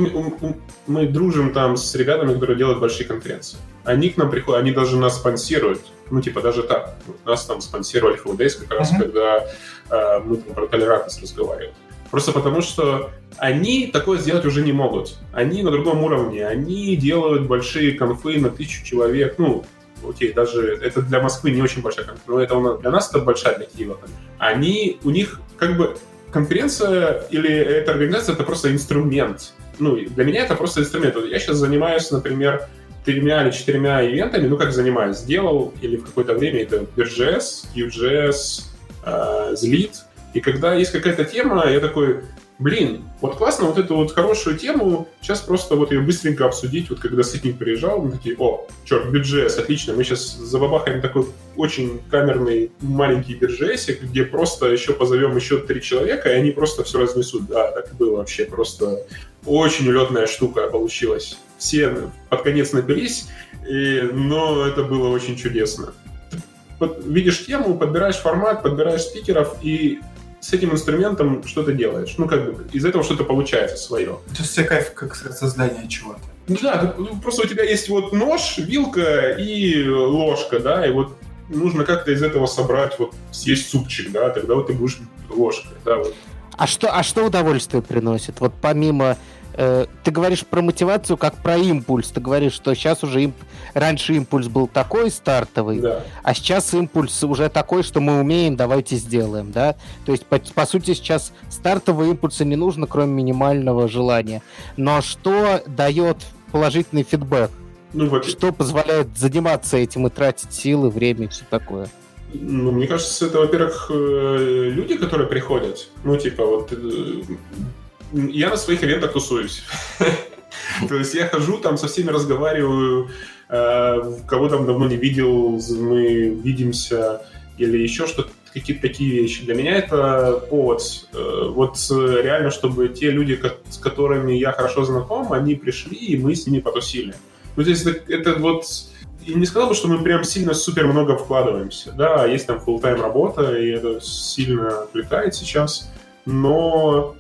Speaker 3: мы дружим там с ребятами, которые делают большие конференции. Они к нам приходят, они даже нас спонсируют. Ну, типа, даже так. Нас там спонсировали Full Days как раз, когда э, мы там про толерантность разговаривали. Просто потому, что они такое сделать уже не могут. Они на другом уровне. Они делают большие конфы на тысячу человек. Ну, окей, даже это для Москвы не очень большая конференция, но это для нас это большая для Киева. Они, у них как бы конференция или эта организация это просто инструмент. Ну, для меня это просто инструмент. Вот я сейчас занимаюсь, например, тремя или четырьмя ивентами, ну как занимаюсь, сделал или в какое-то время это BirJS, Vue.js, uh, Zlit, и когда есть какая-то тема, я такой, блин, вот классно вот эту вот хорошую тему, сейчас просто вот ее быстренько обсудить, вот когда Сытник приезжал, мы такие, о, черт, бюджет, отлично, мы сейчас забабахаем такой очень камерный маленький бюджетик, где просто еще позовем еще три человека, и они просто все разнесут. Да, так было вообще, просто очень улетная штука получилась. все под конец напились, и, но это было очень чудесно. Ты видишь тему, подбираешь формат, подбираешь спикеров, и с этим инструментом что то делаешь. Ну, как бы, из этого что-то получается свое.
Speaker 2: То есть тебе кайф как создание чего-то.
Speaker 3: Да, ну, просто у тебя есть вот нож, вилка и ложка, да, и вот нужно как-то из этого собрать, вот съесть супчик, да, тогда вот ты будешь ложкой, да, вот.
Speaker 1: А что, а что удовольствие приносит? Вот помимо Э, ты говоришь про мотивацию как про импульс. Ты говоришь, что сейчас уже имп... раньше импульс был такой стартовый, да. а сейчас импульс уже такой, что мы умеем, давайте сделаем, да. То есть по, по сути сейчас стартового импульса не нужно, кроме минимального желания. Но что дает положительный фидбэк? Ну. Что позволяет заниматься этим и тратить силы, время и все такое?
Speaker 3: Ну, мне кажется, это, во-первых, э, люди, которые приходят. Ну, типа, вот э, я на своих ивентах тусуюсь. То есть я хожу, там со всеми разговариваю, э, кого там давно не видел, мы видимся, или еще что-то, какие-то такие вещи. Для меня это повод. Э, вот реально, чтобы те люди, с которыми я хорошо знаком, они пришли, и мы с ними потусили. Ну, то есть это, это вот... И не сказал бы, что мы прям сильно супер много вкладываемся. Да, есть там full-time работа, и это сильно отвлекает сейчас. Но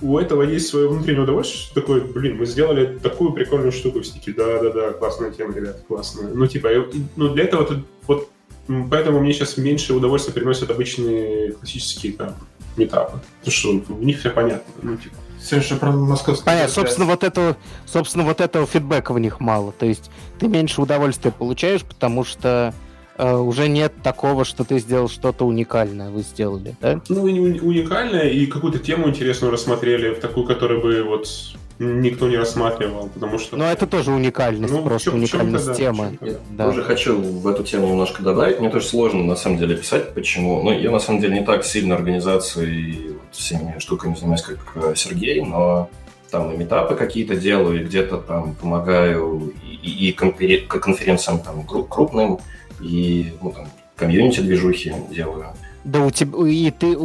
Speaker 3: у этого есть свое внутреннее удовольствие, что такое, блин, мы сделали такую прикольную штуку в стике, да-да-да, классная тема, ребят, классная. Ну, типа, ну, для этого тут, вот, поэтому мне сейчас меньше удовольствия приносят обычные классические там метапы, потому что в них все понятно, ну, типа.
Speaker 1: Все же про московский. Понятно, собственно, вот этого, собственно, вот этого фидбэка в них мало. То есть ты меньше удовольствия получаешь, потому что э, уже нет такого, что ты сделал что-то уникальное, вы сделали, да?
Speaker 3: Ну, и уникальное, и какую-то тему интересную рассмотрели, в такую, которую бы вот никто не рассматривал, потому что...
Speaker 1: Ну, это тоже уникальность, ну, просто чем, уникальность да, темы.
Speaker 4: Я да. тоже хочу в эту тему немножко добавить. Мне тоже сложно, на самом деле, писать, почему. Ну, я, на самом деле, не так сильно организацией и вот, всеми штуками занимаюсь, как э, Сергей, но там и метапы какие-то делаю, и где-то там помогаю и, и конференциям там крупным, и ну, там, комьюнити-движухи делаю.
Speaker 1: Да у тебя и ты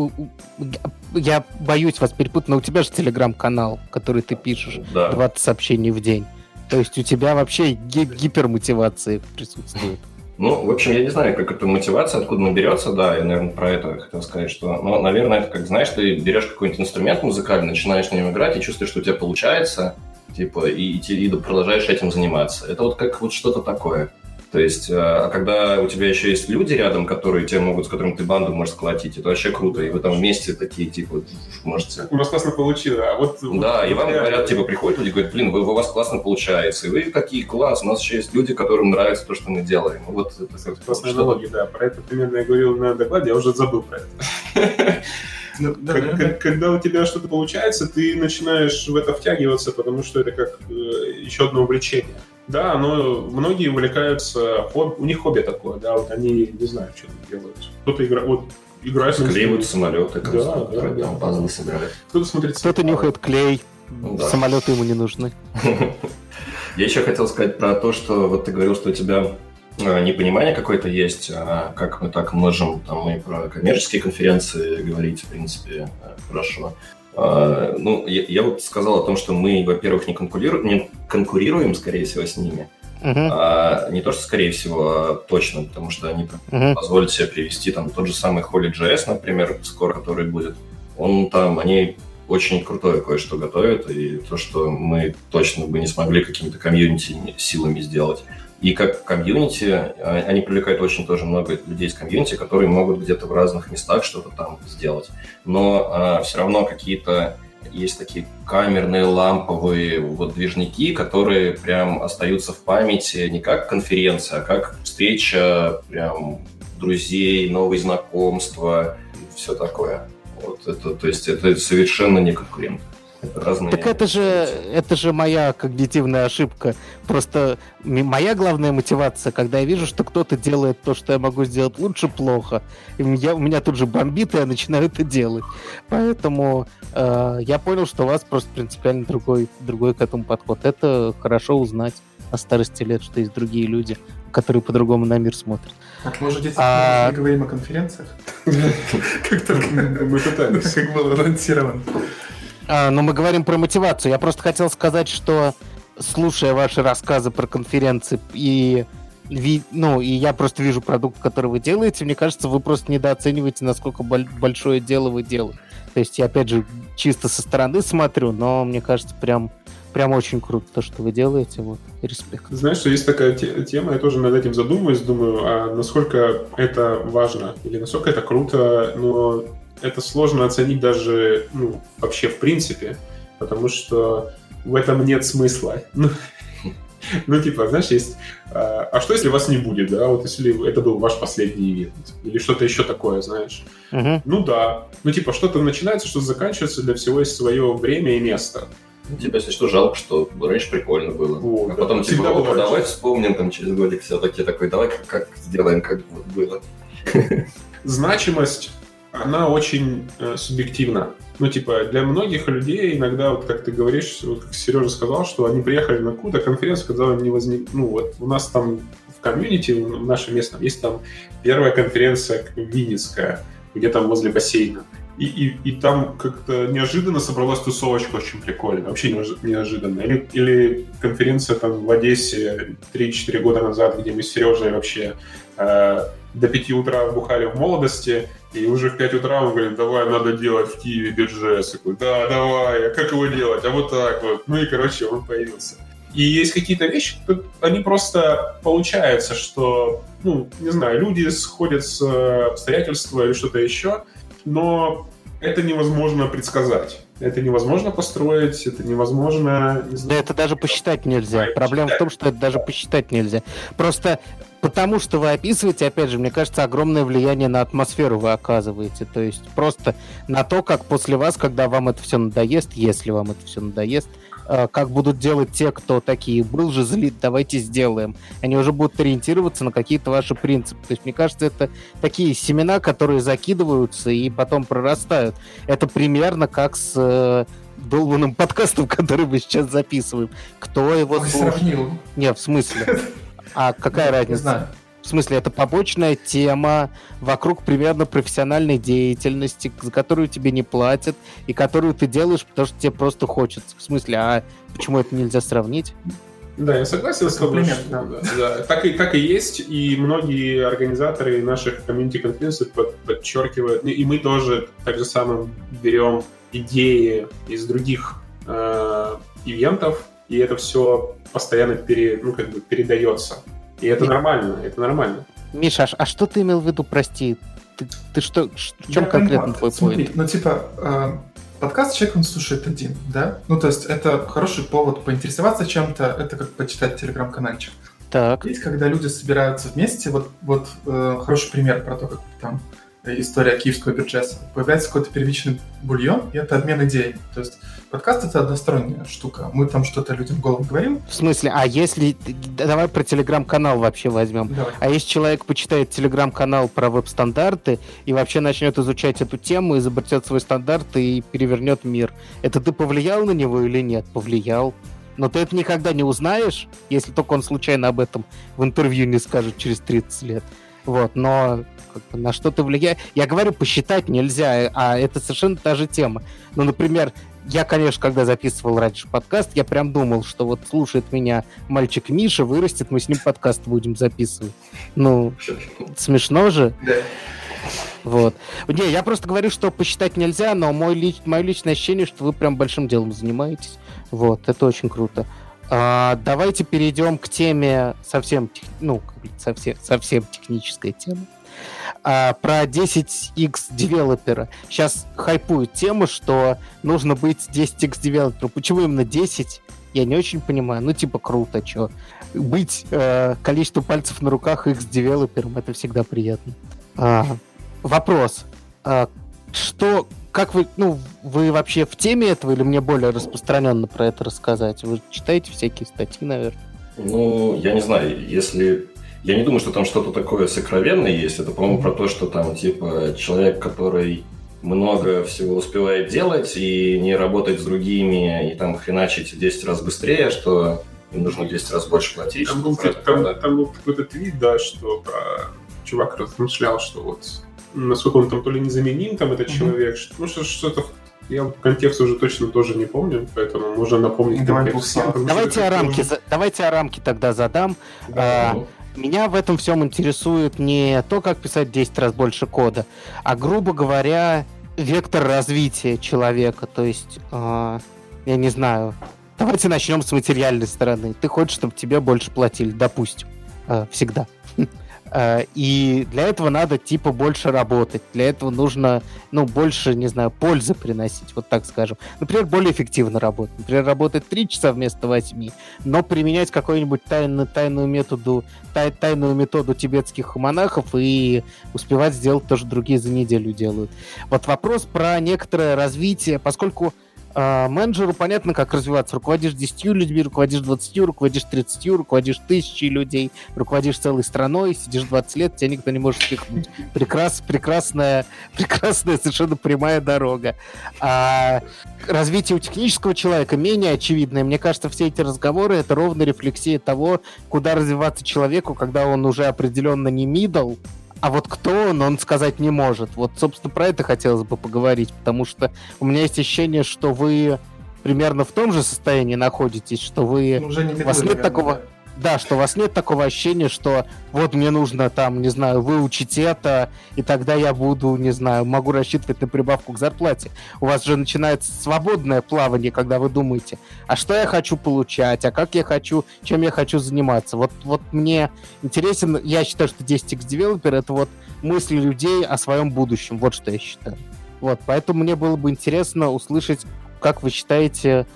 Speaker 1: я боюсь вас перепутать, но у тебя же телеграм-канал, который ты пишешь да. 20 сообщений в день. То есть у тебя вообще ги- гипермотивация присутствует.
Speaker 4: Ну, в общем, я не знаю, как эта мотивация, откуда она берется, да, я, наверное, про это хотел сказать, что, ну, наверное, это как, знаешь, ты берешь какой-нибудь инструмент музыкальный, начинаешь на нем играть и чувствуешь, что у тебя получается, типа, и, и, и продолжаешь этим заниматься. Это вот как вот что-то такое. То есть, э, а когда у тебя еще есть люди рядом, которые тебе могут, с которыми ты банду можешь сколотить, это вообще круто. И вы там вместе такие, типа, можете...
Speaker 3: У нас классно получилось. А вот,
Speaker 4: да, вот, и вам говорят, типа, приходят люди, говорят, блин, вы, у вас классно получается. И вы такие, класс, у нас еще есть люди, которым нравится то, что мы делаем. Вот
Speaker 3: это, это Классная аналогия, да. Про это примерно я говорил на докладе, я уже забыл про это. Ну, да, как, да, да. Когда у тебя что-то получается, ты начинаешь в это втягиваться, потому что это как э, еще одно увлечение. Да, но многие увлекаются, у них хобби такое, да, вот они не знаю, что там делают. Кто-то играет, вот играет...
Speaker 4: Склеивают самолеты, да, да, да, там пазлы собирают.
Speaker 1: Кто-то смотрит... Кто-то нюхает клей, ну да. самолеты ему не нужны.
Speaker 4: Я еще хотел сказать про то, что вот ты говорил, что у тебя э, непонимание какое-то есть, а как мы так можем там и про коммерческие конференции говорить, в принципе, э, хорошо. А, ну, я, я вот сказал о том, что мы, во-первых, не, конкурируем, не конкурируем, скорее всего, с ними. Uh-huh. А, не то, что скорее всего, а точно, потому что они uh-huh. позволят себе привести там тот же самый Holy.js, например, скоро, который будет. Он там, они очень крутое кое-что готовят, и то, что мы точно бы не смогли какими-то комьюнити силами сделать. И как комьюнити, а, они привлекают очень тоже много людей из комьюнити, которые могут где-то в разных местах что-то там сделать. Но а, все равно какие-то есть такие камерные ламповые вот движники, которые прям остаются в памяти не как конференция, а как встреча прям друзей, новые знакомства, все такое. Вот это, то есть это совершенно не конкурент
Speaker 1: разные... Так это же, это же моя когнитивная ошибка. Просто моя главная мотивация, когда я вижу, что кто-то делает то, что я могу сделать лучше, плохо, и меня, у меня тут же бомбит, и я начинаю это делать. Поэтому э, я понял, что у вас просто принципиально другой, другой к этому подход. Это хорошо узнать на старости лет, что есть другие люди, которые по-другому на мир смотрят.
Speaker 2: Так, может, действительно, а... мы говорим о конференциях? Как только мы пытались. Как было анонсировано.
Speaker 1: А, но мы говорим про мотивацию. Я просто хотел сказать, что слушая ваши рассказы про конференции и ну, и я просто вижу продукт, который вы делаете, мне кажется, вы просто недооцениваете, насколько большое дело вы делаете. То есть я, опять же, чисто со стороны смотрю, но мне кажется, прям, прям очень круто то, что вы делаете. Вот, респект.
Speaker 3: Знаешь, что есть такая тема, я тоже над этим задумываюсь, думаю, а насколько это важно или насколько это круто, но это сложно оценить даже ну, вообще в принципе, потому что в этом нет смысла. Ну, ну, типа, знаешь, есть... А, а что, если вас не будет, да? Вот если это был ваш последний ивент. Или что-то еще такое, знаешь. Угу. Ну да. Ну, типа, что-то начинается, что заканчивается, для всего есть свое время и место.
Speaker 4: Ну, типа, если что, жалко, что раньше прикольно было. О, а потом, типа, опа, давай вспомним там через годик все-таки такой, давай как, как сделаем, как было.
Speaker 3: Значимость, она очень э, субъективна. Ну, типа, для многих людей иногда, вот как ты говоришь, вот как Сережа сказал, что они приехали на какую-то конференцию, когда не возник... Ну, вот у нас там в комьюнити, в нашем местном, есть там первая конференция Винницкая, где там возле бассейна. И, и, и там как-то неожиданно собралась тусовочка очень прикольная, вообще неожиданно. Или, или конференция там в Одессе 3-4 года назад, где мы с Сережей вообще э, до 5 утра бухали в молодости, и уже в 5 утра он говорит, давай, надо делать в Киеве биржес. Говорю, да, давай, а как его делать? А вот так вот. Ну и, короче, он появился. И есть какие-то вещи, они просто получаются, что, ну, не знаю, люди сходят с обстоятельства или что-то еще, но это невозможно предсказать. Это невозможно построить, это невозможно...
Speaker 1: Не знаю, да это даже посчитать нельзя. Проблема в том, что это даже посчитать нельзя. Просто потому что вы описываете, опять же, мне кажется, огромное влияние на атмосферу вы оказываете. То есть просто на то, как после вас, когда вам это все надоест, если вам это все надоест, как будут делать те, кто такие, был же злит, давайте сделаем. Они уже будут ориентироваться на какие-то ваши принципы. То есть, мне кажется, это такие семена, которые закидываются и потом прорастают. Это примерно как с э, долбанным подкастом, который мы сейчас записываем. Кто его
Speaker 2: Ой, слушает? Сравнил.
Speaker 1: Не, в смысле? А какая разница? В смысле, это побочная тема вокруг примерно профессиональной деятельности, за которую тебе не платят, и которую ты делаешь, потому что тебе просто хочется. В смысле, а почему это нельзя сравнить?
Speaker 3: Да, я согласен с тобой. Да. Да, да. Так, и, так и есть, и многие организаторы наших комьюнити-конференций под, подчеркивают, и мы тоже так же самое берем идеи из других э, ивентов, и это все постоянно пере, ну, как бы передается. И это нормально, это нормально.
Speaker 1: Миша, а что ты имел в виду, прости? Ты, ты что, в чем Я конкретно понимаю. твой Смотри,
Speaker 2: ну типа, э, подкаст человек он слушает один, да? Ну то есть это хороший повод поинтересоваться чем-то, это как почитать телеграм-канальчик.
Speaker 1: Так.
Speaker 2: Есть, когда люди собираются вместе, вот, вот э, хороший пример про то, как там история киевского бюджета. Появляется какой-то первичный бульон, и это обмен идей. То есть подкаст — это односторонняя штука. Мы там что-то людям в голову говорим.
Speaker 1: В смысле? А если... Давай про телеграм-канал вообще возьмем.
Speaker 2: Давай.
Speaker 1: А если человек почитает телеграм-канал про веб-стандарты и вообще начнет изучать эту тему, изобретет свой стандарт и перевернет мир, это ты повлиял на него или нет? Повлиял. Но ты это никогда не узнаешь, если только он случайно об этом в интервью не скажет через 30 лет. Вот, но на что ты влияешь. Я говорю, посчитать нельзя, а это совершенно та же тема. Ну, например, я, конечно, когда записывал раньше подкаст, я прям думал, что вот слушает меня мальчик Миша, вырастет, мы с ним подкаст будем записывать. Ну, смешно же. Да. Вот. Не, я просто говорю, что посчитать нельзя, но мой лич... мое личное ощущение, что вы прям большим делом занимаетесь. Вот, это очень круто. А, давайте перейдем к теме совсем, ну, совсем, совсем технической темы а, про 10x девелопера. Сейчас хайпует тему, что нужно быть 10x девелопером. Почему именно 10? Я не очень понимаю. Ну, типа, круто, что. Быть э, количество пальцев на руках X девелопером это всегда приятно. А, вопрос. А, что, как вы, ну, вы вообще в теме этого или мне более распространенно про это рассказать? Вы читаете всякие статьи, наверное?
Speaker 4: Ну, я не знаю, если я не думаю, что там что-то такое сокровенное есть. Это, по-моему, про то, что там, типа, человек, который много всего успевает делать и не работать с другими, и там хреначить 10 раз быстрее, что им нужно 10 раз больше платить.
Speaker 3: Там был, там, там был какой-то твит, да, что про... чувак размышлял, что вот насколько он там то ли незаменим, там, этот mm-hmm. человек, что, ну, что, что-то Я контекст уже точно тоже не помню, поэтому можно напомнить
Speaker 1: Давай всем. Давайте о рамке, уже... давайте о рамке тогда задам. Да, а, меня в этом всем интересует не то, как писать 10 раз больше кода, а, грубо говоря, вектор развития человека. То есть, э, я не знаю, давайте начнем с материальной стороны. Ты хочешь, чтобы тебе больше платили, допустим, э, всегда. Э, и для этого надо типа больше работать. Для этого нужно, ну, больше, не знаю, пользы приносить, вот так скажем. Например, более эффективно работать. Например, работать 3 часа вместо 8, но применять какую-нибудь тайную, тайную методу, тай, тайную методу тибетских монахов и успевать сделать то, что другие за неделю делают. Вот вопрос про некоторое развитие, поскольку а, менеджеру понятно, как развиваться. Руководишь 10 людьми, руководишь 20, руководишь 30, руководишь тысячей людей, руководишь целой страной, сидишь 20 лет, тебя никто не может спихнуть. Прекрас, прекрасная, прекрасная, совершенно прямая дорога. А развитие у технического человека менее очевидное. Мне кажется, все эти разговоры — это ровно рефлексия того, куда развиваться человеку, когда он уже определенно не middle, а вот кто он, он сказать не может. Вот, собственно, про это хотелось бы поговорить, потому что у меня есть ощущение, что вы примерно в том же состоянии находитесь, что вы... Уже не у вас нет такого... Да да, что у вас нет такого ощущения, что вот мне нужно там, не знаю, выучить это, и тогда я буду, не знаю, могу рассчитывать на прибавку к зарплате. У вас же начинается свободное плавание, когда вы думаете, а что я хочу получать, а как я хочу, чем я хочу заниматься. Вот, вот мне интересен, я считаю, что 10x Developer это вот мысли людей о своем будущем, вот что я считаю. Вот, поэтому мне было бы интересно услышать, как вы считаете,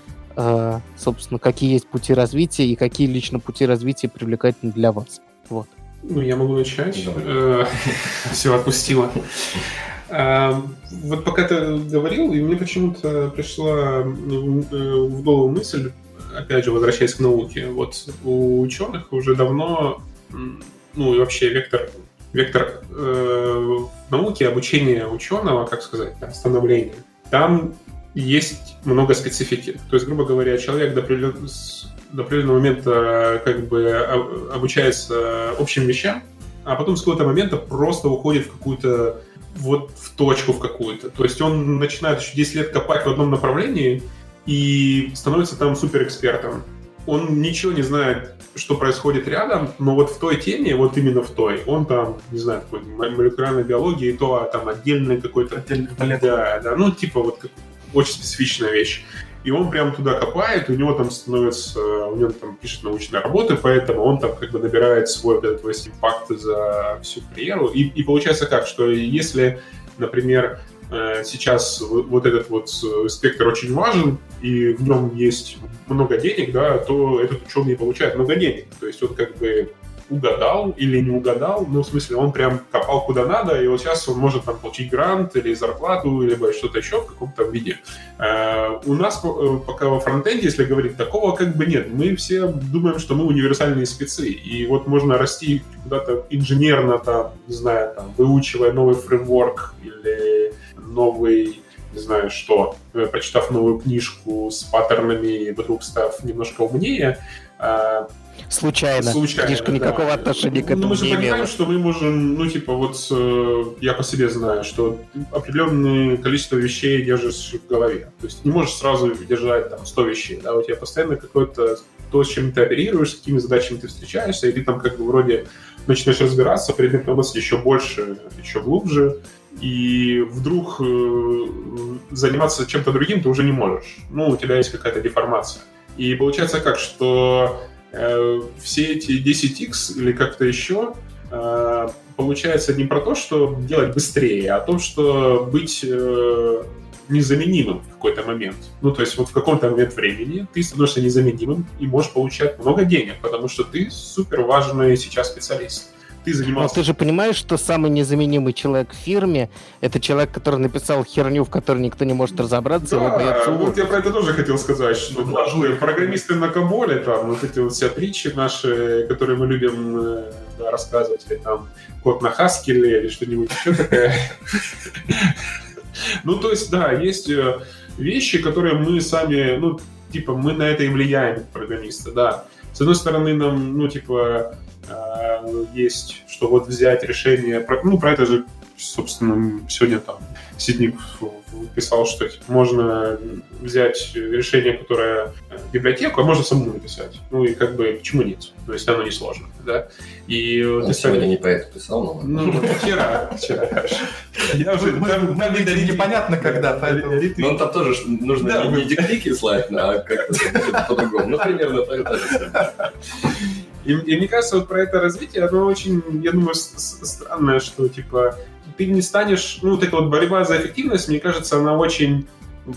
Speaker 1: собственно, какие есть пути развития и какие лично пути развития привлекательны для вас. Вот.
Speaker 3: Ну, я могу начать. Э, Все, отпустила. Э, вот пока ты говорил, и мне почему-то пришла в голову мысль, опять же, возвращаясь к науке, вот у ученых уже давно, ну и вообще вектор, вектор э, науки, обучения ученого, как сказать, становления, там есть много специфики. То есть, грубо говоря, человек до, определен... до определенного момента как бы обучается общим вещам, а потом с какого-то момента просто уходит в какую-то вот в точку в какую-то. То есть он начинает еще 10 лет копать в одном направлении и становится там суперэкспертом. Он ничего не знает, что происходит рядом, но вот в той теме, вот именно в той, он там, не знаю, такой молекулярной биологии, то а там отдельный какой-то... Отдельный Да, да, ну типа вот очень специфичная вещь. И он прям туда копает, у него там становится, у него там пишет научные работы, поэтому он там как бы набирает свой вот этот весь импакт за всю карьеру. И, и получается как, что если, например, э, сейчас вот этот вот спектр очень важен, и в нем есть много денег, да, то этот ученый получает много денег. То есть он как бы угадал или не угадал, ну, в смысле, он прям копал куда надо, и вот сейчас он может там получить грант или зарплату, либо что-то еще в каком-то виде. Э, у нас э, пока во фронтенде, если говорить, такого как бы нет. Мы все думаем, что мы универсальные спецы, и вот можно расти куда-то инженерно, там, не знаю, там, выучивая новый фреймворк или новый не знаю что, э, прочитав новую книжку с паттернами и вдруг став немножко умнее,
Speaker 1: Случайно. Случайно. Книжка никакого да. отношения к этому ну,
Speaker 3: мы же
Speaker 1: не
Speaker 3: понимаем,
Speaker 1: имела.
Speaker 3: что мы можем, ну, типа, вот э, я по себе знаю, что определенное количество вещей держишь в голове. То есть не можешь сразу держать там 100 вещей, да, у тебя постоянно какое-то то, с чем ты оперируешь, с какими задачами ты встречаешься, и ты там как бы вроде начинаешь разбираться, предмет на мысли еще больше, еще глубже, и вдруг э, заниматься чем-то другим ты уже не можешь. Ну, у тебя есть какая-то деформация. И получается как, что все эти 10x или как-то еще э, получается не про то, что делать быстрее, а о том, что быть э, незаменимым в какой-то момент. Ну, то есть вот в каком-то момент времени ты становишься незаменимым и можешь получать много денег, потому что ты супер важный сейчас специалист
Speaker 1: ты занимался... Но ты же понимаешь, что самый незаменимый человек в фирме — это человек, который написал херню, в которой никто не может разобраться,
Speaker 3: да, его боятся вот я про это тоже хотел сказать, что да, программисты на Каболе, там, вот эти вот все притчи наши, которые мы любим э, да, рассказывать, или там код на Хаскеле или что-нибудь еще такое. Ну, то есть, да, есть э, вещи, которые мы сами, ну, типа, мы на это и влияем, программисты, да. С одной стороны, нам, ну, типа, есть, что вот взять решение, ну, про это же собственно, сегодня там Сидник писал, что типа, можно взять решение, которое э, библиотеку, а можно самому написать. Ну и как бы почему нет? То есть оно не сложно, да?
Speaker 4: И Он сегодня не по это писал, но...
Speaker 3: Ну, вчера, вчера.
Speaker 2: Я уже, там, там непонятно когда, поэтому...
Speaker 4: Ну, там тоже нужно не диктики слать, а как-то по-другому. Ну, примерно так же.
Speaker 3: И, и мне кажется, вот про это развитие, оно очень, я думаю, странное, что, типа, ты не станешь... Ну, вот эта вот борьба за эффективность, мне кажется, она очень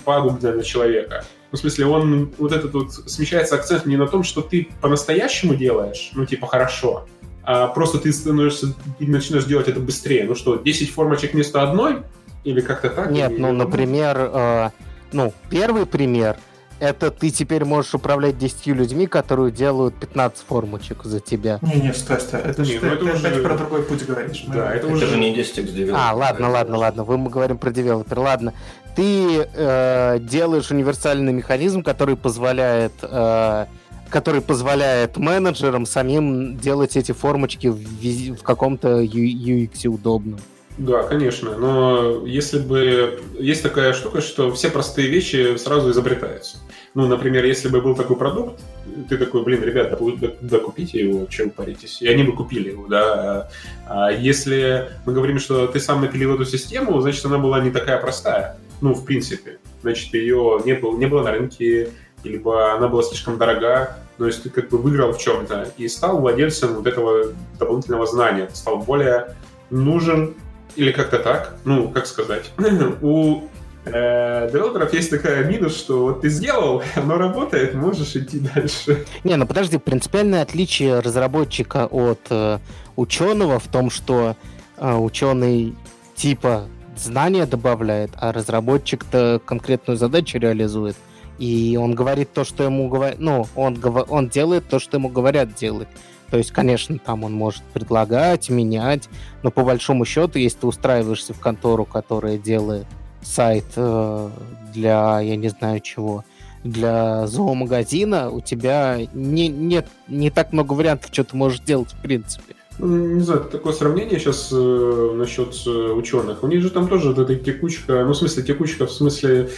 Speaker 3: пагубная для человека. Ну, в смысле, он вот этот вот смещается акцент не на том, что ты по-настоящему делаешь, ну, типа, хорошо, а просто ты становишься и начинаешь делать это быстрее. Ну что, 10 формочек вместо одной? Или как-то так?
Speaker 1: Нет,
Speaker 3: или...
Speaker 1: ну, например, э, ну, первый пример — это ты теперь можешь управлять 10 людьми, которые делают 15 формочек за тебя.
Speaker 2: Не-не, стой, стой. Это, не, ну, это ты уже... опять про другой путь говоришь.
Speaker 4: Да, это, это уже же не 10 девелопер.
Speaker 1: А, ладно, ладно, ладно. Вы мы говорим про девелопер. Ладно. Ты э, делаешь универсальный механизм, который позволяет... Э, который позволяет менеджерам самим делать эти формочки в, в каком-то UX удобном.
Speaker 3: Да, конечно, но если бы... Есть такая штука, что все простые вещи сразу изобретаются. Ну, например, если бы был такой продукт, ты такой, блин, ребята, да, купите его, чем паритесь. И они бы купили его, да. А если мы говорим, что ты сам напилил эту систему, значит, она была не такая простая. Ну, в принципе. Значит, ее не было, не было на рынке, либо она была слишком дорога, то есть ты как бы выиграл в чем-то и стал владельцем вот этого дополнительного знания, стал более нужен или как-то так. Ну, как сказать. У э, девелоперов есть такая минус, что вот ты сделал, оно работает, можешь идти дальше.
Speaker 1: Не, ну подожди, принципиальное отличие разработчика от э, ученого в том, что э, ученый типа знания добавляет, а разработчик-то конкретную задачу реализует. И он говорит то, что ему говорят, ну, он, он делает то, что ему говорят делать. То есть, конечно, там он может предлагать, менять, но по большому счету, если ты устраиваешься в контору, которая делает сайт э, для, я не знаю чего, для зоомагазина, у тебя не, нет не так много вариантов, что ты можешь делать в принципе.
Speaker 3: Ну, не знаю, такое сравнение сейчас э, насчет э, ученых. У них же там тоже вот эта текучка, ну, в смысле, текучка, в смысле,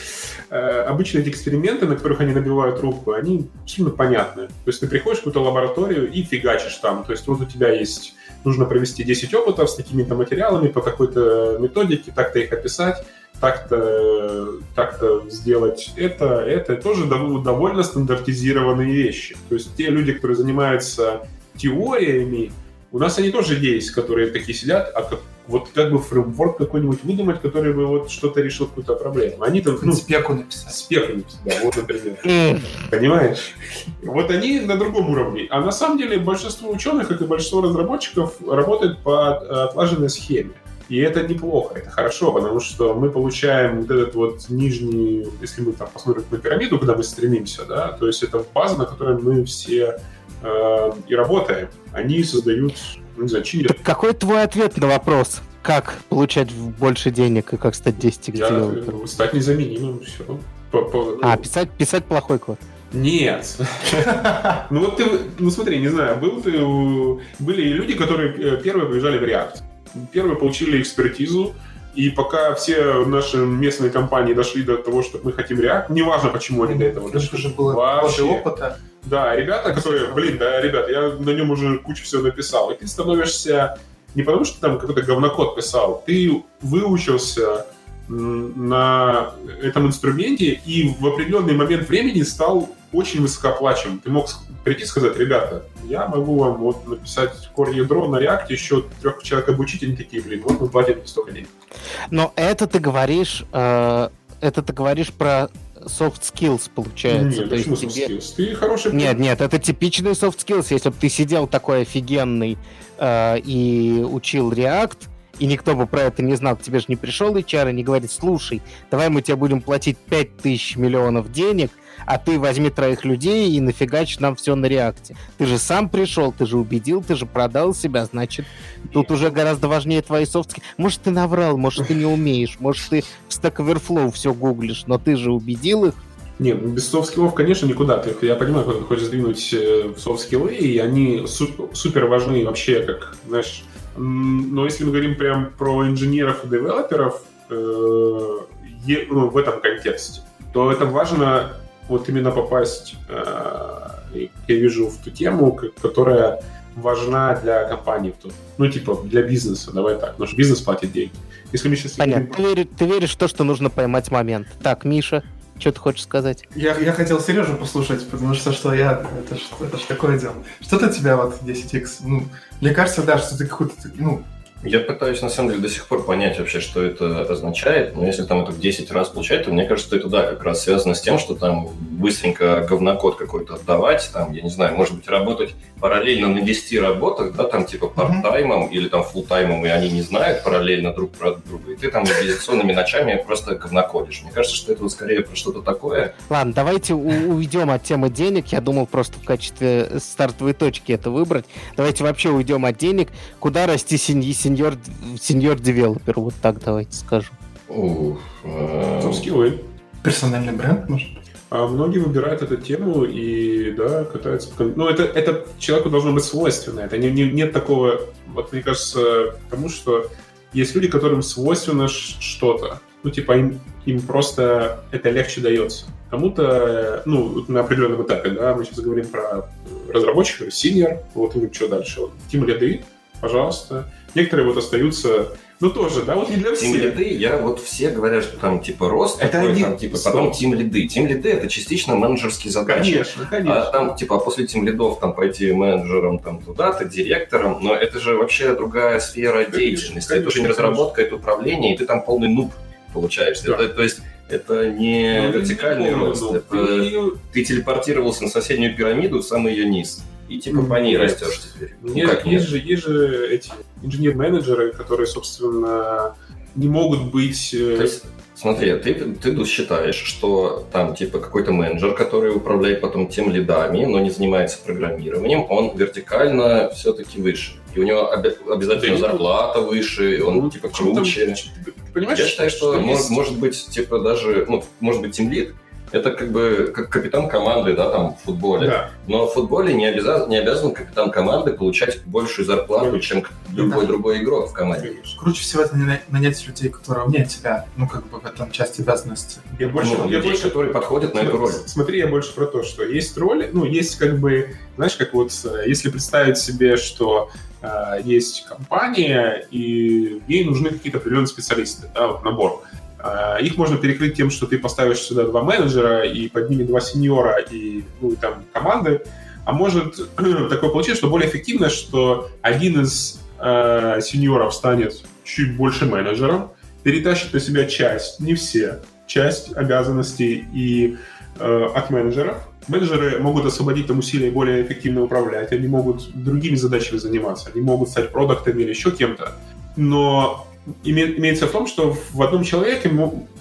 Speaker 3: э, обычные эти эксперименты, на которых они набивают руку, они сильно понятны. То есть ты приходишь в какую-то лабораторию и фигачишь там. То есть вот у тебя есть, нужно провести 10 опытов с такими-то материалами по такой-то методике, так-то их описать так-то так-то сделать это, это тоже довольно стандартизированные вещи. То есть те люди, которые занимаются теориями, у нас они тоже есть, которые такие сидят, а как, вот как бы фреймворк какой-нибудь выдумать, который бы вот что-то решил какую-то проблему. Они там...
Speaker 2: Ну, спеку написать.
Speaker 3: Спеку написать, да, вот, например. Понимаешь? Вот они на другом уровне. А на самом деле большинство ученых, как и большинство разработчиков, работают по отлаженной схеме. И это неплохо, это хорошо, потому что мы получаем вот этот вот нижний, если мы там посмотрим на пирамиду, куда мы стремимся, да, то есть это база, на которой мы все э, и работаем. Они создают, ну, не знаю, чинят. Так
Speaker 1: какой твой ответ на вопрос? Как получать больше денег и как стать 10 Я,
Speaker 3: девелопером? Стать незаменимым, все.
Speaker 1: По, по, ну... А, писать, писать плохой код.
Speaker 3: Нет. Ну вот ты, ну смотри, не знаю, был ты, были люди, которые э, первые побежали в React. Первые получили экспертизу, и пока все наши местные компании дошли до того, что мы хотим React, неважно, почему они до этого дошли. Это
Speaker 2: же было Вообще. опыта.
Speaker 3: Да, ребята, которые, блин, да, ребят, я на нем уже кучу всего написал. И ты становишься не потому, что там какой-то говнокод писал, ты выучился на этом инструменте и в определенный момент времени стал очень высокооплачиваем. Ты мог прийти и сказать, ребята, я могу вам вот написать core ядро на React, еще трех человек обучить, они такие, блин, вот мы платим столько денег.
Speaker 1: Но это ты говоришь, э, это ты говоришь про soft skills получается.
Speaker 3: Нет, То почему soft тебе... skills? Ты хороший...
Speaker 1: Нет, нет, это типичный soft skills. Если бы ты сидел такой офигенный э, и учил React, и никто бы про это не знал, тебе же не пришел HR и не говорит, слушай, давай мы тебе будем платить 5000 миллионов денег, а ты возьми троих людей и нафигачь нам все на React е. Ты же сам пришел, ты же убедил, ты же продал себя, значит, тут уже гораздо важнее твои софт-скиллы. Может, ты наврал, может, ты не умеешь, может, ты в Stack Overflow все гуглишь, но ты же убедил их,
Speaker 3: нет, без софт-скиллов, конечно, никуда. Ты, я понимаю, куда ты хочешь сдвинуть э, софт-скиллы, и они супер важны вообще, как, знаешь, Но если мы говорим прям про инженеров и девелоперов э, ну, в этом контексте, то это важно вот именно попасть, э, я вижу, в ту тему, которая важна для компании, ну, типа, для бизнеса, давай так, потому что бизнес платит деньги.
Speaker 1: Если мы сейчас... Понятно, ты, веришь, ты веришь в то, что нужно поймать момент. Так, Миша, что ты хочешь сказать?
Speaker 2: Я, я хотел Сережу послушать, потому что что я... Это это ж такое дело. Что для тебя вот 10x? Ну, мне кажется, да, что ты какой-то... Ну,
Speaker 4: я пытаюсь, на самом деле, до сих пор понять вообще, что это означает. Но если там это в 10 раз получать, то мне кажется, что это, да, как раз связано с тем, что там быстренько говнокод какой-то отдавать, там, я не знаю, может быть, работать параллельно на 10 работах, да, там, типа, парт-таймом или там фулл-таймом, и они не знают параллельно друг про друга, и ты там организационными ночами просто говнокодишь. Мне кажется, что это вот скорее про что-то такое.
Speaker 1: Ладно, давайте уйдем от темы денег. Я думал просто в качестве стартовой точки это выбрать. Давайте вообще уйдем от денег. Куда расти синьи сеньор, сеньор девелопер, вот так давайте скажем.
Speaker 3: Ух, а... скиллы.
Speaker 2: Персональный бренд, может быть?
Speaker 3: А многие выбирают эту тему и, да, катаются по... Ну, это, это человеку должно быть свойственно. Это не, не, нет такого... Вот, мне кажется, потому что есть люди, которым свойственно что-то. Ну, типа, им, им просто это легче дается. Кому-то, ну, на определенном этапе, да, мы сейчас говорим про разработчиков, senior, вот и что дальше. Тим ряды, пожалуйста. Некоторые вот остаются ну тоже, да, вот не для всех. Тим
Speaker 4: лиды, я вот все говорят, что там типа рост это такой, один... там типа Стоп. потом тим лиды. Тим лиды это частично менеджерские задачи.
Speaker 3: Конечно, конечно.
Speaker 4: А там типа после тим лидов там пойти менеджером там туда-то, директором, но это же вообще другая сфера конечно, деятельности. Конечно, это уже не разработка, это управление, и ты там полный нуб получаешься. Да. Это, то есть это не ну, вертикальный рост, это ты... ты телепортировался на соседнюю пирамиду в самый ее низ и типа по ней растешь теперь.
Speaker 3: Ну, нет, как есть, нет? Же, есть же эти инженер-менеджеры, которые, собственно, не могут быть...
Speaker 4: Э, То есть, смотри, ты, ты считаешь, что там типа какой-то менеджер, который управляет потом тем лидами, но не занимается программированием, он вертикально все-таки выше. И у него об, обязательно зарплата выше, и он ну, типа круче. Ты понимаешь, Я считаю, что, что может, может быть, типа даже, ну, может быть, тимлид, это как бы как капитан команды, да, там, в футболе. Да. Но в футболе не обязан, не обязан капитан команды получать большую зарплату, чем любой да. другой игрок в команде.
Speaker 2: Круче всего это нанять людей, которые умнее тебя, ну, как бы в этом части обязанности.
Speaker 4: Я больше, ну, я людей, больше... которые подходят на эту роль.
Speaker 3: Смотри, я больше про то, что есть роли, ну, есть как бы, знаешь, как вот, э, если представить себе, что э, есть компания, и ей нужны какие-то определенные специалисты, да, вот набор. Их можно перекрыть тем, что ты поставишь сюда два менеджера и под ними два сеньора и, ну, и там команды. А может такое получиться, что более эффективно, что один из э, сеньоров станет чуть больше менеджером, перетащит на себя часть, не все, часть обязанностей и э, от менеджеров. Менеджеры могут освободить там усилия и более эффективно управлять, они могут другими задачами заниматься, они могут стать продуктами или еще кем-то. Но имеется в том, что в одном человеке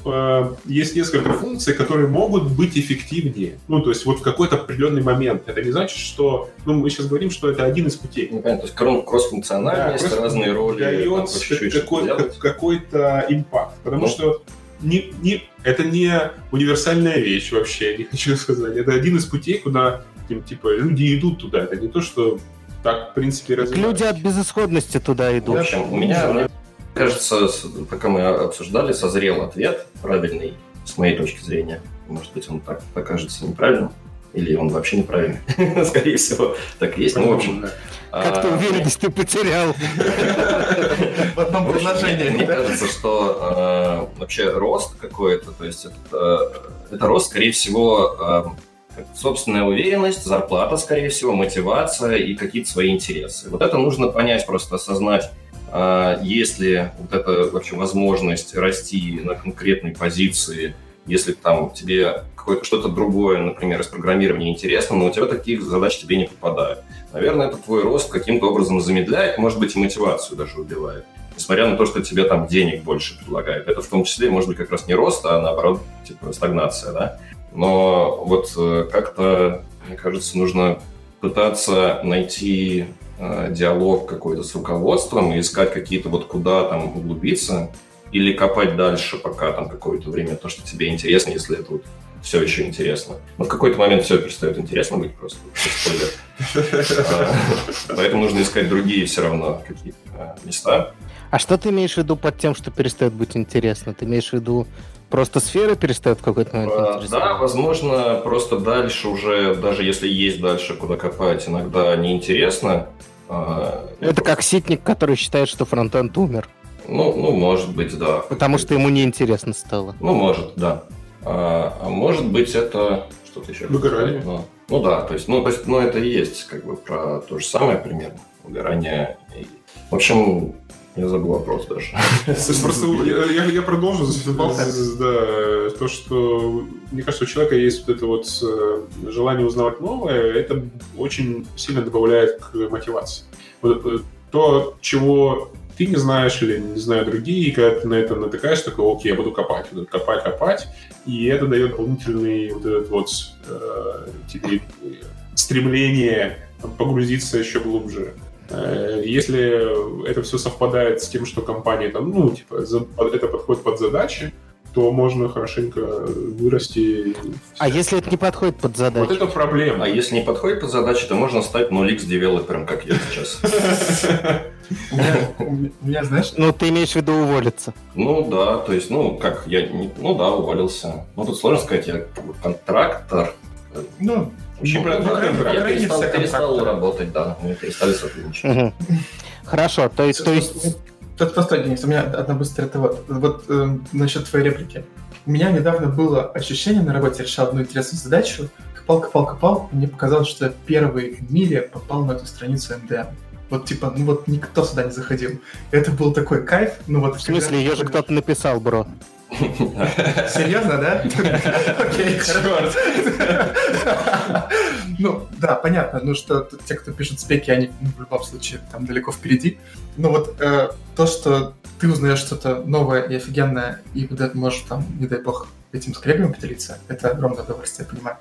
Speaker 3: э, есть несколько функций, которые могут быть эффективнее. Ну, то есть вот в какой-то определенный момент. Это не значит, что... Ну, мы сейчас говорим, что это один из путей.
Speaker 4: Ну, понятно, то есть кросс-функциональность, да, разные роли.
Speaker 3: Дает какой, какой-то импакт. Потому ну. что не, не, это не универсальная вещь вообще, не хочу сказать. Это один из путей, куда типа, люди идут туда. Это не то, что так, в принципе,
Speaker 1: развивается. Люди от безысходности туда идут.
Speaker 4: В общем, у меня Кажется, пока мы обсуждали, созрел ответ правильный, с моей точки зрения. Может быть, он так покажется неправильным, или он вообще неправильный. Скорее всего, так и есть. Ну, в общем,
Speaker 1: как-то а, уверенность ты потерял.
Speaker 4: В одном предложении. Мне кажется, что а, вообще рост какой-то, то есть это рост, скорее всего, а, собственная уверенность, зарплата, скорее всего, мотивация и какие-то свои интересы. Вот это нужно понять, просто осознать, а есть ли вот эта вообще возможность расти на конкретной позиции, если там тебе какое-то что-то другое, например, из программирования интересно, но у тебя таких задач тебе не попадают. Наверное, это твой рост каким-то образом замедляет, может быть, и мотивацию даже убивает. Несмотря на то, что тебе там денег больше предлагают. Это в том числе, может быть, как раз не рост, а наоборот, типа стагнация, да? Но вот э, как-то, мне кажется, нужно пытаться найти диалог какой-то с руководством и искать какие-то вот куда там углубиться или копать дальше, пока там какое-то время то, что тебе интересно, если это вот все еще интересно. Но в какой-то момент все перестает интересно быть просто. А, поэтому нужно искать другие все равно какие-то а, места.
Speaker 1: А что ты имеешь в виду под тем, что перестает быть интересно? Ты имеешь в виду просто сфера перестает в какой-то момент
Speaker 4: а, Да, возможно, просто дальше уже, даже если есть дальше куда копать, иногда неинтересно.
Speaker 1: Это как ситник, который считает, что фронтенд умер.
Speaker 4: Ну, ну, может быть, да.
Speaker 1: Потому что ему неинтересно стало.
Speaker 4: Ну, может, да. А, а может быть, это что-то еще.
Speaker 3: Выгорание.
Speaker 4: Ну, ну да, то есть, ну, то есть, ну, это и есть как бы про то же самое примерно. Выгорание. И... В общем, я забыл вопрос даже.
Speaker 3: Просто я, я продолжу да, то, что мне кажется, у человека есть вот это вот э, желание узнавать новое, это очень сильно добавляет к мотивации. Вот, э, то, чего ты не знаешь или не знаю другие, и когда ты на это натыкаешь, такой, окей, я буду копать, буду копать, копать, и это дает дополнительный вот этот вот э, тебе стремление погрузиться еще глубже. Э, если это все совпадает с тем, что компания там, ну, типа, это подходит под задачи, то можно хорошенько вырасти.
Speaker 1: А если это не подходит под задачу?
Speaker 3: Вот это проблема.
Speaker 4: А если не подходит под задачу, то можно стать 0x девелопером, как я сейчас.
Speaker 2: У меня, знаешь...
Speaker 1: Ну, ты имеешь в виду уволиться?
Speaker 4: Ну, да, то есть, ну, как, я, ну, да, уволился. Ну, тут сложно сказать, я контрактор.
Speaker 2: Ну,
Speaker 4: общем, я перестал, перестал работать, да, мы перестали сотрудничать.
Speaker 1: Хорошо, то есть, то есть
Speaker 2: Тут постой, Денис, у меня одна быстрая это вот, вот э, насчет твоей реплики. У меня недавно было ощущение на работе, я решал одну интересную задачу, копал, копал, копал, и мне показалось, что я первый в мире попал на эту страницу МДМ. Вот типа, ну вот никто сюда не заходил. Это был такой кайф. Ну вот.
Speaker 1: В смысле, ее же кто-то написал, бро.
Speaker 2: Серьезно, да? Окей, черт. Ну, да, понятно, ну что те, кто пишет спеки, они ну, в любом случае там далеко впереди. Но вот э, то, что ты узнаешь что-то новое и офигенное, и можешь там, не дай бог, этим скрепами поделиться, это огромное удовольствие, я понимаю.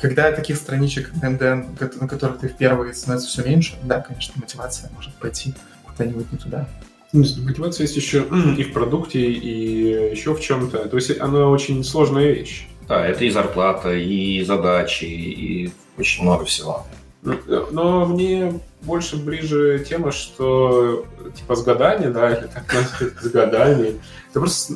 Speaker 2: Когда таких страничек MDN, на которых ты впервые становится все меньше, да, конечно, мотивация может пойти куда-нибудь не туда.
Speaker 3: Мотивация есть еще и в продукте, и еще в чем-то. То есть она очень сложная вещь.
Speaker 4: Да, это и зарплата, и задачи, и очень много всего.
Speaker 3: Ну, но мне больше ближе тема, что типа с годами, да, или так с годами, ты просто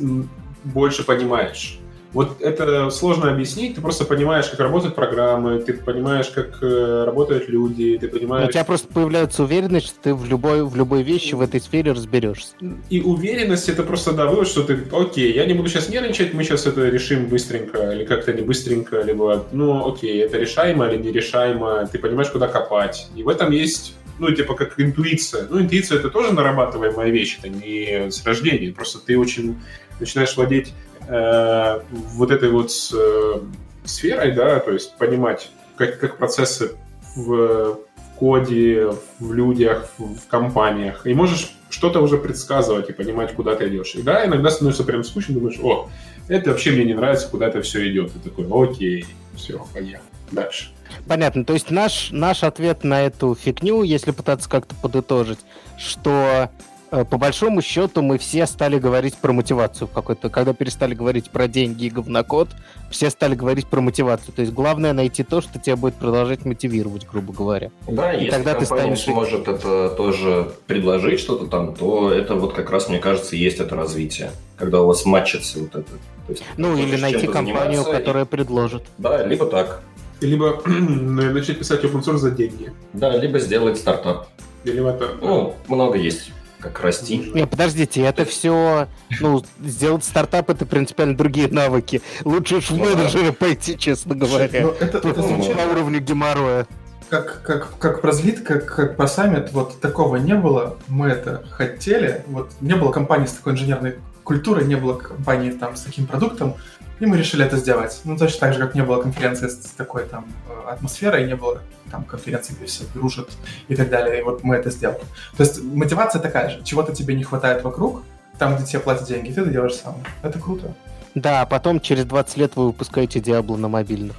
Speaker 3: больше понимаешь вот это сложно объяснить, ты просто понимаешь, как работают программы, ты понимаешь, как э, работают люди, ты понимаешь...
Speaker 1: У тебя просто появляется уверенность, что ты в любой, в любой вещи в этой сфере разберешься.
Speaker 3: И уверенность это просто да, вывод, что ты, окей, я не буду сейчас нервничать, мы сейчас это решим быстренько, или как-то не быстренько, либо, ну, окей, это решаемо или нерешаемо, ты понимаешь, куда копать. И в этом есть ну, типа, как интуиция. Ну, интуиция — это тоже нарабатываемая вещь, это не с рождения. Просто ты очень начинаешь владеть э, вот этой вот э, сферой, да, то есть понимать, как, как процессы в, в коде, в людях, в, в компаниях, и можешь что-то уже предсказывать и понимать, куда ты идешь. И да, иногда становится прям скучно, думаешь, о, это вообще мне не нравится, куда это все идет. И такой, окей, все, поехали дальше.
Speaker 1: Понятно. То есть наш, наш ответ на эту фигню, если пытаться как-то подытожить, что по большому счету мы все стали говорить про мотивацию какой-то, когда перестали говорить про деньги и говнокод, все стали говорить про мотивацию. То есть главное найти то, что тебя будет продолжать мотивировать, грубо говоря.
Speaker 4: Да, и если тогда ты станешь... сможет это тоже предложить что-то там, то это вот как раз, мне кажется, есть это развитие, когда у вас матчится вот это.
Speaker 1: есть, ну, или найти компанию, которая предложит.
Speaker 4: Да, либо так.
Speaker 3: Либо начать писать open source за деньги.
Speaker 4: Да, либо сделать стартап.
Speaker 3: Или это...
Speaker 4: Ну, много есть как расти.
Speaker 1: Не, подождите, это все, ну, сделать стартап это принципиально другие навыки. Лучше уж в ну менеджеры пойти, честно говоря. Ну, это, это звучит на уровне геморроя.
Speaker 2: Как, как, как про Злит, как, как про Саммит, вот такого не было. Мы это хотели. Вот не было компании с такой инженерной культурой, не было компании там с таким продуктом. И мы решили это сделать. Ну, точно так же, как не было конференции с такой там э, атмосферой, не было там конференции, где все дружат и так далее. И вот мы это сделали. То есть мотивация такая же. Чего-то тебе не хватает вокруг, там, где тебе платят деньги, ты это делаешь сам. Это круто.
Speaker 1: Да, а потом через 20 лет вы выпускаете Диабло на мобильных.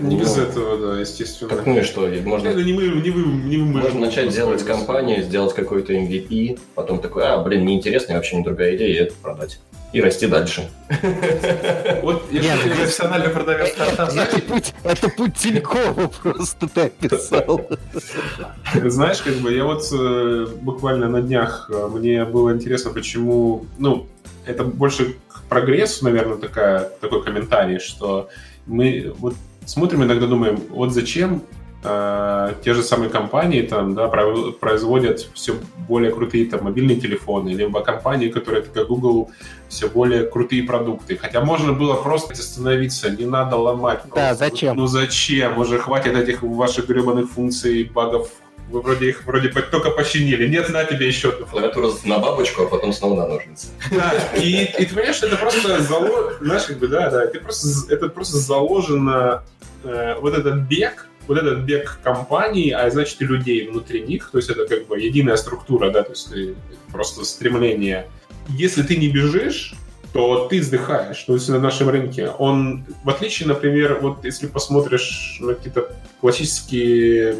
Speaker 3: Не без этого, да, естественно.
Speaker 4: Так, ну и что, можно...
Speaker 3: Не мы, не вы, не мы
Speaker 4: можно начать делать компанию, сделать какой-то MVP, потом такой, а, блин, неинтересно, вообще не другая идея, и это продать. И расти дальше.
Speaker 2: Вот я профессиональный продавец
Speaker 1: Это путь, это путь Тинькова просто ты описал.
Speaker 3: Знаешь, как бы я вот э, буквально на днях э, мне было интересно, почему, ну, это больше к прогрессу, наверное, такая, такой комментарий, что мы вот смотрим иногда думаем, вот зачем э, те же самые компании там, да, производят все более крутые там, мобильные телефоны, либо компании, которые, как Google, все более крутые продукты. Хотя можно было просто остановиться, не надо ломать.
Speaker 1: Просто. Да, зачем?
Speaker 3: Ну зачем? Уже хватит этих ваших гребаных функций, багов вы вроде их вроде только починили. Нет, на тебе еще одну
Speaker 4: Клавиатуру на бабочку, а потом снова на ножницы.
Speaker 3: Да, и, и ты понимаешь, это просто заложено, знаешь, как бы, да, да, ты просто, это просто заложено, э, вот этот бег, вот этот бег компаний, а значит и людей внутри них, то есть это как бы единая структура, да, то есть просто стремление. Если ты не бежишь, то ты вздыхаешь. То есть на нашем рынке он, в отличие, например, вот если посмотришь на какие-то классические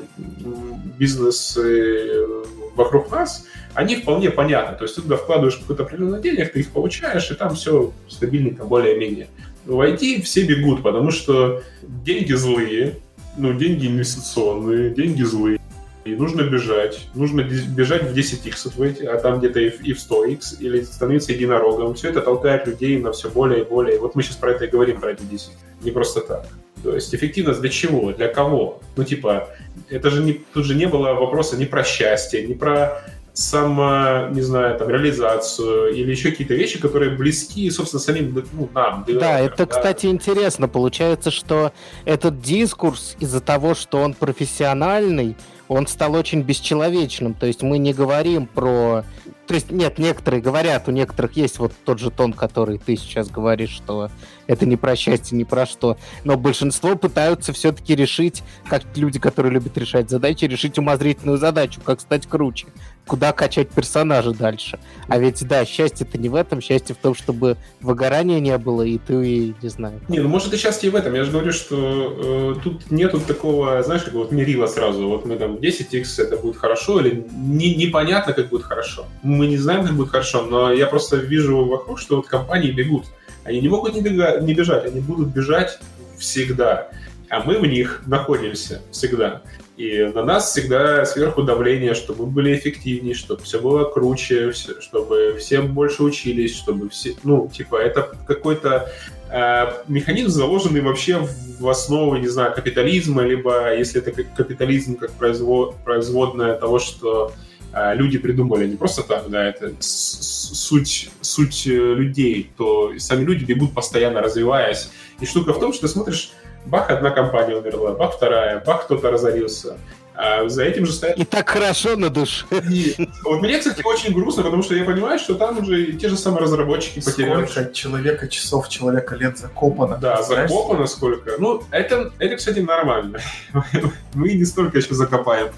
Speaker 3: бизнесы вокруг нас, они вполне понятны. То есть ты туда вкладываешь какое-то определенное денег, ты их получаешь, и там все стабильненько, более-менее. В IT все бегут, потому что деньги злые, ну, деньги инвестиционные, деньги злые. И нужно бежать. Нужно бежать в 10x выйти, а там где-то и в 100x, или становиться единорогом. Все это толкает людей на все более и более. Вот мы сейчас про это и говорим, про эти 10. Не просто так. То есть эффективность для чего? Для кого? Ну, типа, это же не, тут же не было вопроса ни про счастье, ни про само, не знаю, там, реализацию или еще какие-то вещи, которые близки, собственно, самим ну, нам.
Speaker 1: Да, это, да. кстати, интересно. Получается, что этот дискурс из-за того, что он профессиональный, он стал очень бесчеловечным. То есть мы не говорим про... То есть нет, некоторые говорят, у некоторых есть вот тот же тон, который ты сейчас говоришь, что это не про счастье, не про что. Но большинство пытаются все-таки решить, как люди, которые любят решать задачи, решить умозрительную задачу, как стать круче куда качать персонажа дальше. А ведь, да, счастье-то не в этом, счастье в том, чтобы выгорания не было, и ты, не знаю.
Speaker 3: Не, ну может и счастье и в этом. Я же говорю, что э, тут нету такого, знаешь, как вот мерила сразу. Вот мы там 10x это будет хорошо, или не, непонятно, как будет хорошо. Мы не знаем, как будет хорошо, но я просто вижу вокруг, что вот компании бегут. Они не могут не, бега- не бежать, они будут бежать всегда. А мы в них находимся всегда. И на нас всегда сверху давление, чтобы мы были эффективнее, чтобы все было круче, чтобы все больше учились, чтобы все... Ну, типа, это какой-то э, механизм, заложенный вообще в основу, не знаю, капитализма, либо, если это капитализм как производ, производное того, что э, люди придумали, не просто так, да, это суть, суть э, людей, то сами люди бегут постоянно развиваясь. И штука в том, что ты смотришь бах, одна компания умерла, бах, вторая, бах, кто-то разорился. А за этим же стоят...
Speaker 1: И так хорошо на душе. И,
Speaker 3: вот мне, кстати, очень грустно, потому что я понимаю, что там уже те же самые разработчики потеряли.
Speaker 2: Сколько человека часов, человека лет закопано.
Speaker 3: Да, закопано сколько. Ну, это, это, кстати, нормально. Мы не столько еще закопаем.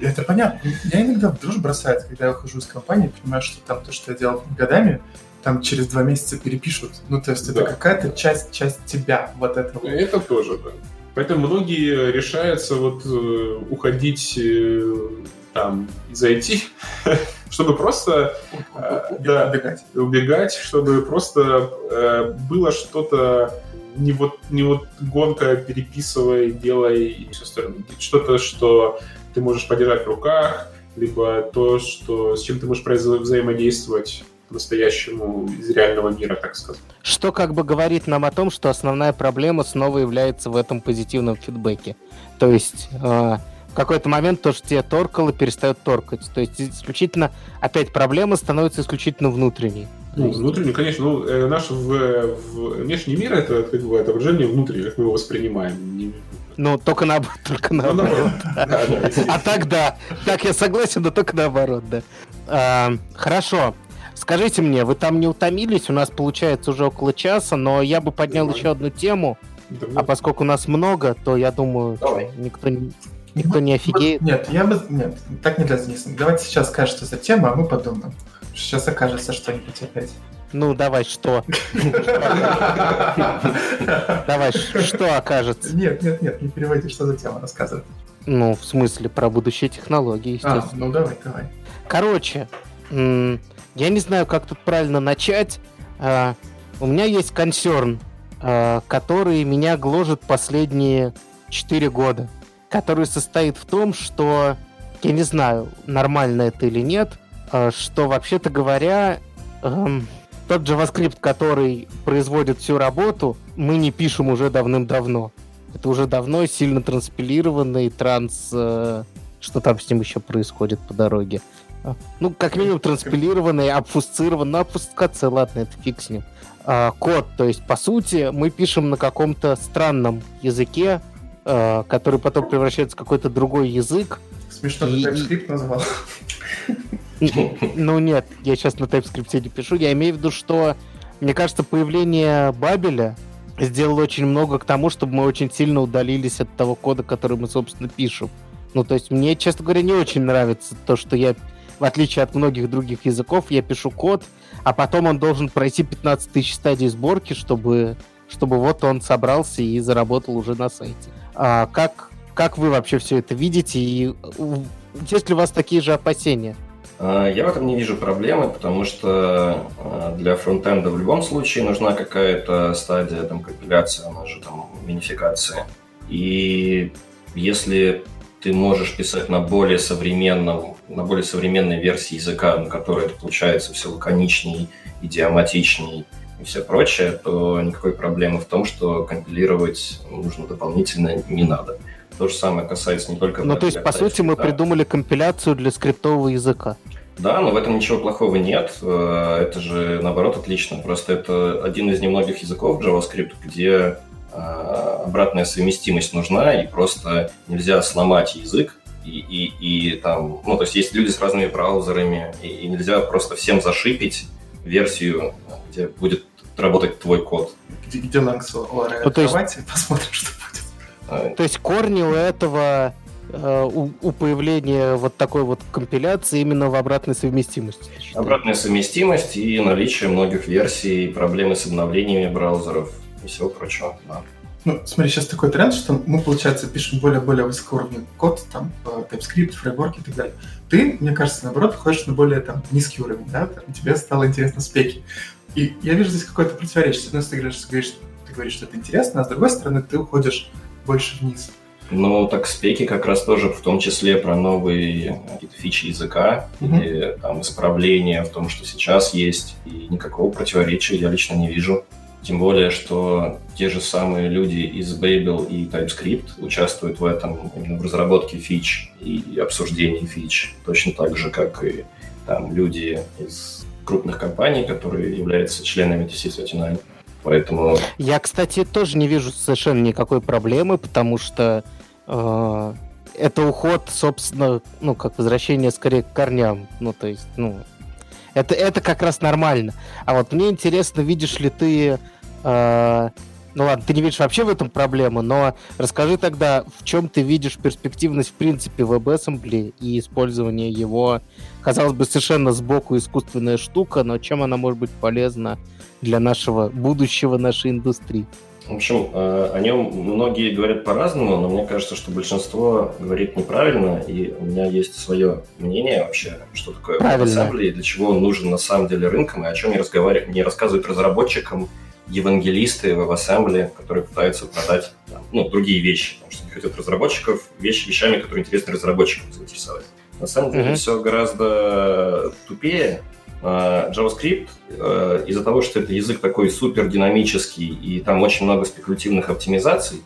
Speaker 2: Это понятно. Я иногда в дрожь бросает, когда я ухожу из компании, понимаю, что там то, что я делал годами, там через два месяца перепишут. Ну, то есть да. это какая-то часть, часть тебя, вот этого.
Speaker 3: Это тоже, да. Поэтому многие решаются вот э, уходить э, там из IT, чтобы просто
Speaker 2: э, да, убегать.
Speaker 3: убегать, чтобы просто э, было что-то не вот, не вот гонка, переписывай, делай и все остальное. Что-то, что ты можешь подержать в руках, либо то, что, с чем ты можешь взаимодействовать по-настоящему из реального мира, так сказать.
Speaker 1: Что как бы говорит нам о том, что основная проблема снова является в этом позитивном фидбэке. То есть э, в какой-то момент то, что тебе торкало, перестает торкать. То есть исключительно, опять проблема становится исключительно внутренней.
Speaker 3: Ну, внутренний, конечно. Ну, э, наш в, в внешний мир это как бы отображение внутреннего, как мы его воспринимаем.
Speaker 1: Ну, только, на, только ну, наоборот. А так да. Так я согласен, но только наоборот, да. А, хорошо. Скажите мне, вы там не утомились? У нас получается уже около часа, но я бы поднял Давай. еще одну тему. Давай. А поскольку у нас много, то я думаю, что никто не... Никто не офигеет.
Speaker 2: Нет, я бы... Нет, так нельзя занести. Давайте сейчас скажешь, что за тема, а мы подумаем. Сейчас окажется что-нибудь опять.
Speaker 1: Ну, давай, что? Давай, что окажется?
Speaker 2: Нет, нет, нет, не переводи, что за тема рассказывать.
Speaker 1: Ну, в смысле, про будущие технологии,
Speaker 2: а, естественно. А, ну давай, давай.
Speaker 1: Короче, я не знаю, как тут правильно начать, э, у меня есть консерн, э, который меня гложет последние 4 года, который состоит в том, что, я не знаю, нормально это или нет, э, что, вообще-то говоря, э, тот JavaScript, который производит всю работу, мы не пишем уже давным-давно. Это уже давно сильно транспилированный транс... Э, что там с ним еще происходит по дороге? Ну, как минимум, транспилированный, обфусцированный. Ну, обфускация, ладно, это фиг с ним. А, код, то есть, по сути, мы пишем на каком-то странном языке, а, который потом превращается в какой-то другой язык.
Speaker 2: Смешно, ты TypeScript назвал.
Speaker 1: Ну нет, я сейчас на TypeScript не пишу. Я имею в виду, что, мне кажется, появление Бабеля сделало очень много к тому, чтобы мы очень сильно удалились от того кода, который мы, собственно, пишем. Ну, то есть мне, честно говоря, не очень нравится то, что я, в отличие от многих других языков, я пишу код, а потом он должен пройти 15 тысяч стадий сборки, чтобы, чтобы вот он собрался и заработал уже на сайте. А как, как вы вообще все это видите? И есть ли у вас такие же опасения?
Speaker 4: А, я в этом не вижу проблемы, потому что а, для фронтенда в любом случае нужна какая-то стадия там, компиляции, она же там минификации. И если ты можешь писать на более современном, на более современной версии языка, на которой это получается все лаконичней, идиоматичней и все прочее, то никакой проблемы в том, что компилировать нужно дополнительно не надо. То же самое касается не только...
Speaker 1: Ну, то есть, по сути, мы да. придумали компиляцию для скриптового языка.
Speaker 4: Да, но в этом ничего плохого нет. Э, это же, наоборот, отлично. Просто это один из немногих языков JavaScript, где обратная совместимость нужна, и просто нельзя сломать язык, и, и, и там, ну, то есть есть люди с разными браузерами, и, и нельзя просто всем зашипить версию, где будет работать твой код.
Speaker 2: Где, где Ланкс ну, то есть... посмотрим, что
Speaker 1: то есть корни у этого э, у, у появления вот такой вот компиляции именно в обратной совместимости.
Speaker 4: Обратная совместимость и наличие многих версий, проблемы с обновлениями браузеров и всего прочего. Да.
Speaker 2: Ну, смотри, сейчас такой тренд, что мы, получается, пишем более-более высокоуровневый код, там, TypeScript, фреймворки и так далее. Ты, мне кажется, наоборот, ходишь на более там низкий уровень, да, там, тебе стало интересно спеки. И я вижу здесь какое-то противоречие. С одной стороны, ты говоришь, ты говоришь, что это интересно, а с другой стороны, ты уходишь больше вниз.
Speaker 4: Ну, так спеки как раз тоже в том числе про новые какие-то фичи языка mm-hmm. или там исправления в том, что сейчас есть, и никакого противоречия я лично не вижу. Тем более, что те же самые люди из Babel и TypeScript участвуют в этом именно в разработке фич и обсуждении фич, точно так же, как и там люди из крупных компаний, которые являются членами TC39. Поэтому...
Speaker 1: Я, кстати, тоже не вижу совершенно никакой проблемы, потому что э, это уход, собственно, ну, как возвращение скорее к корням. Ну, то есть, ну, это, это как раз нормально. А вот мне интересно, видишь ли ты... Э, ну ладно, ты не видишь вообще в этом проблемы, но расскажи тогда, в чем ты видишь перспективность в принципе WebAssembly и использование его, казалось бы, совершенно сбоку искусственная штука, но чем она может быть полезна для нашего будущего нашей индустрии.
Speaker 4: В общем, э, о нем многие говорят по-разному, но мне кажется, что большинство говорит неправильно, и у меня есть свое мнение вообще, что такое WebAssembly и для чего он нужен на самом деле рынкам, и о чем не, разговаривают, не рассказывают разработчикам, евангелисты WebAssembly, которые пытаются продать там, ну, другие вещи, потому что они хотят разработчиков вещи, вещами, которые интересны разработчикам заинтересовать. На самом деле mm-hmm. все гораздо тупее, а, JavaScript э, из-за того, что это язык такой супер динамический и там очень много спекулятивных оптимизаций,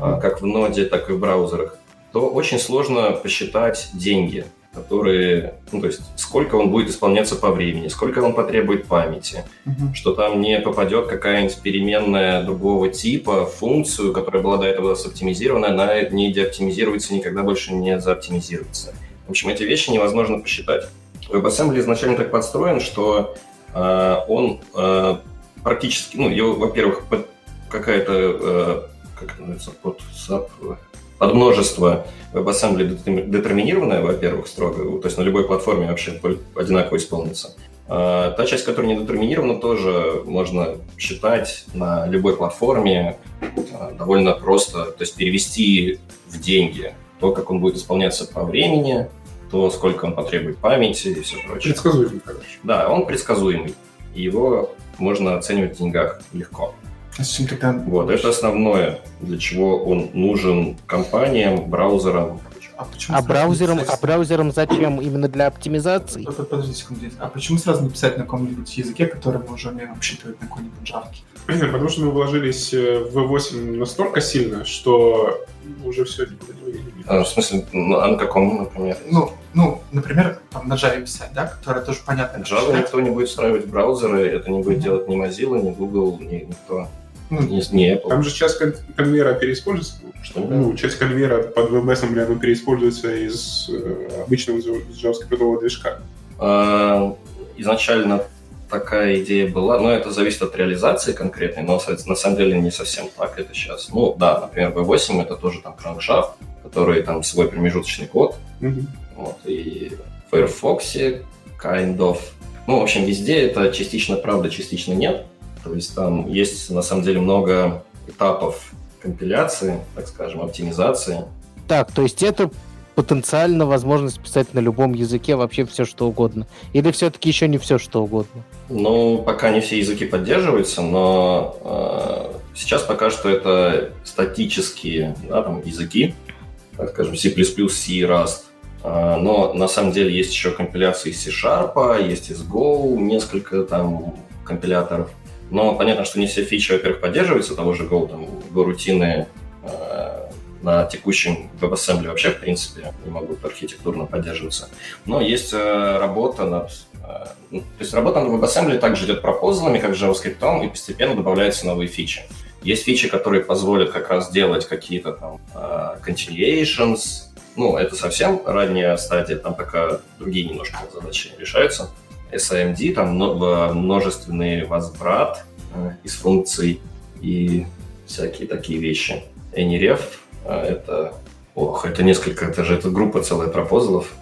Speaker 4: mm-hmm. как в ноде, так и в браузерах, то очень сложно посчитать деньги, которые, ну то есть сколько он будет исполняться по времени, сколько он потребует памяти, mm-hmm. что там не попадет какая-нибудь переменная другого типа функцию, которая была до этого оптимизирована, она не деоптимизируется, никогда больше не зааптимизируется. В общем, эти вещи невозможно посчитать. WebAssembly изначально так подстроен, что э, он э, практически, ну, его, во-первых, какая-то, э, как это называется, под, саб, под множество WebAssembly детерминированное, во-первых, строго, то есть на любой платформе вообще одинаково исполнится. А, та часть, которая не детерминирована, тоже можно считать на любой платформе а, довольно просто, то есть перевести в деньги то, как он будет исполняться по времени, то, сколько он потребует памяти и все прочее.
Speaker 2: Предсказуемый,
Speaker 4: короче. Да, он предсказуемый. его можно оценивать в деньгах легко.
Speaker 2: Зачем тогда...
Speaker 4: Вот, это основное, для чего он нужен компаниям, браузерам.
Speaker 1: А, почему а браузерам, а браузерам зачем? Именно для оптимизации?
Speaker 2: Подожди секунду. А почему сразу не писать на каком-нибудь языке, который мы уже умеем обсчитывать на какой-нибудь джавке?
Speaker 3: Потому что мы вложились э, в V8 настолько сильно, что уже все никуда не.
Speaker 4: А, в смысле, ну, а на каком, например?
Speaker 2: Ну, ну, например, там на Java писать, да, которая тоже понятно.
Speaker 4: Java никто не будет встраивать в браузеры, это не будет mm-hmm. делать ни Mozilla, ни Google, ни никто.
Speaker 3: Ну, не, не Apple. Там же часть конвейера переиспользуется. Что? Ну, часть конвейера под WebAssembly она переиспользуется из э, обычного JavaScript движка.
Speaker 4: А, изначально такая идея была, но это зависит от реализации конкретной, но на самом деле не совсем так это сейчас. Ну да, например, V8 это тоже там кранкшафт, который там свой промежуточный код, mm-hmm. вот, и в Firefox kind of. Ну, в общем, везде это частично правда, частично нет. То есть там есть на самом деле много этапов компиляции, так скажем, оптимизации.
Speaker 1: Так, то есть это потенциально возможность писать на любом языке вообще все что угодно? Или все-таки еще не все что угодно?
Speaker 4: Ну, пока не все языки поддерживаются, но э, сейчас пока что это статические да, там, языки, так скажем, C++, C, Rust. Э, но на самом деле есть еще компиляции из C-Sharp, есть из Go, несколько там компиляторов. Но понятно, что не все фичи, во-первых, поддерживаются, того же Go, там, Go-рутины э, на текущем WebAssembly вообще, в принципе, не могут архитектурно поддерживаться. Но есть э, работа над... Э, ну, то есть работа над WebAssembly также идет пропозалами, как JavaScript, и постепенно добавляются новые фичи. Есть фичи, которые позволят как раз делать какие-то там э, continuations, ну, это совсем ранняя стадия, там пока другие немножко задачи решаются. SIMD, там множественный возврат э, из функций и всякие такие вещи. AnyRef э, — это... Ох, это несколько, это же это группа целая пропозалов.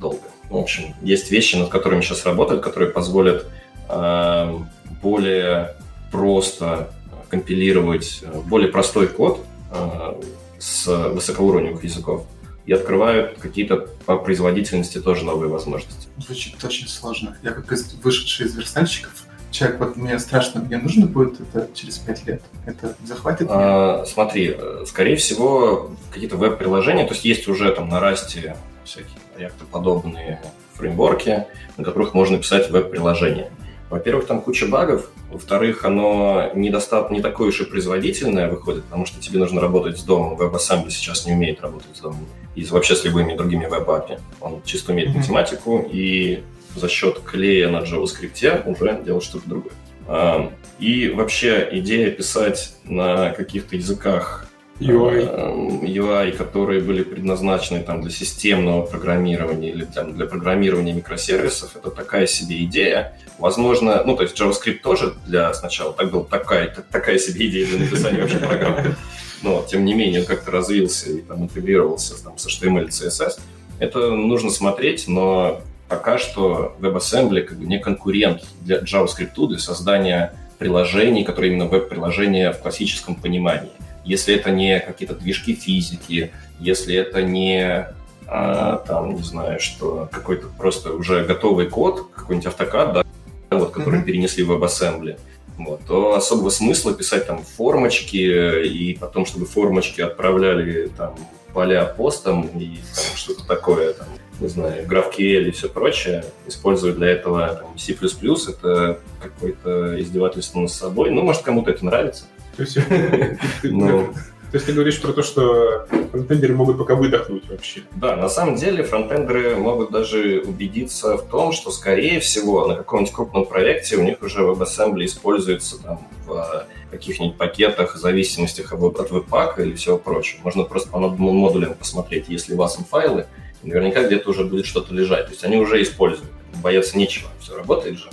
Speaker 4: долго. В общем, есть вещи, над которыми сейчас работают, которые позволят э, более просто компилировать э, более простой код э, с высокоуровневых языков и открывают какие-то по производительности тоже новые возможности.
Speaker 2: Звучит очень сложно. Я как вышедший из верстальщиков, человек, вот мне страшно, мне нужно будет это через пять лет? Это захватит
Speaker 4: а, Смотри, скорее всего, какие-то веб-приложения, то есть есть уже там на расте всякие React-подобные фреймворки, на которых можно писать веб-приложения. Во-первых, там куча багов. Во-вторых, оно недостаточно не такое уж и производительное выходит, потому что тебе нужно работать с домом. WebAssembly сейчас не умеет работать с домом. И вообще с любыми другими веб-апи. Он чисто умеет mm-hmm. математику, и за счет клея на JavaScript уже делать что-то другое. И вообще идея писать на каких-то языках UI. UI, которые были предназначены там, для системного программирования или там, для программирования микросервисов, это такая себе идея. Возможно, ну, то есть JavaScript тоже для сначала так был такая, такая себе идея для написания вообще программы. Но, тем не менее, он как-то развился и там интегрировался там, с HTML и CSS. Это нужно смотреть, но пока что WebAssembly как бы не конкурент для JavaScript, для создания приложений, которые именно веб-приложения в классическом понимании если это не какие-то движки физики, если это не а, там, не знаю, что какой-то просто уже готовый код, какой-нибудь автокад, да, вот, который mm-hmm. перенесли в WebAssembly, вот, то особого смысла писать там формочки и потом, чтобы формочки отправляли там поля постом и там, что-то такое, там, не знаю, GraphQL и все прочее, используя для этого там, C++, это какое-то издевательство над собой. Ну, может, кому-то это нравится. То есть,
Speaker 3: ну, то есть ты говоришь про то, что фронтендеры могут пока выдохнуть вообще.
Speaker 4: Да, на самом деле фронтендеры могут даже убедиться в том, что, скорее всего, на каком-нибудь крупном проекте у них уже WebAssembly используется там в каких-нибудь пакетах, зависимостях от веб-пака или всего прочего. Можно просто по модулям посмотреть, если у вас там файлы, наверняка где-то уже будет что-то лежать. То есть они уже используют. Бояться нечего, все работает же.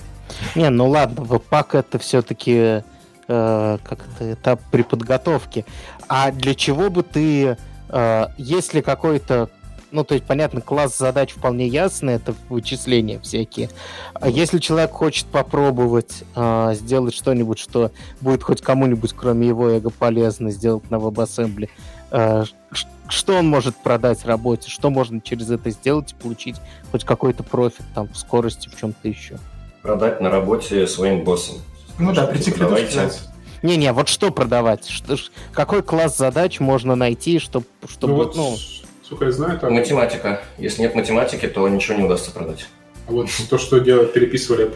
Speaker 1: Не, ну ладно, веб-пак это все-таки э, как это, этап при подготовке. А для чего бы ты, э, если какой-то ну, то есть, понятно, класс задач вполне ясный, это вычисления всякие. А если человек хочет попробовать э, сделать что-нибудь, что будет хоть кому-нибудь, кроме его эго, полезно сделать на WebAssembly, э, что он может продать работе, что можно через это сделать и получить хоть какой-то профит там в скорости, в чем-то еще?
Speaker 4: продать на работе своим боссам.
Speaker 2: Ну да, прийти к
Speaker 4: Давайте.
Speaker 1: Не-не, вот что продавать? Что, какой класс задач можно найти, чтобы, чтобы
Speaker 3: Ну вот,
Speaker 1: ну,
Speaker 3: сколько я знаю, там...
Speaker 4: Математика. Если нет математики, то ничего не удастся продать.
Speaker 3: А вот то, что делать, переписывали,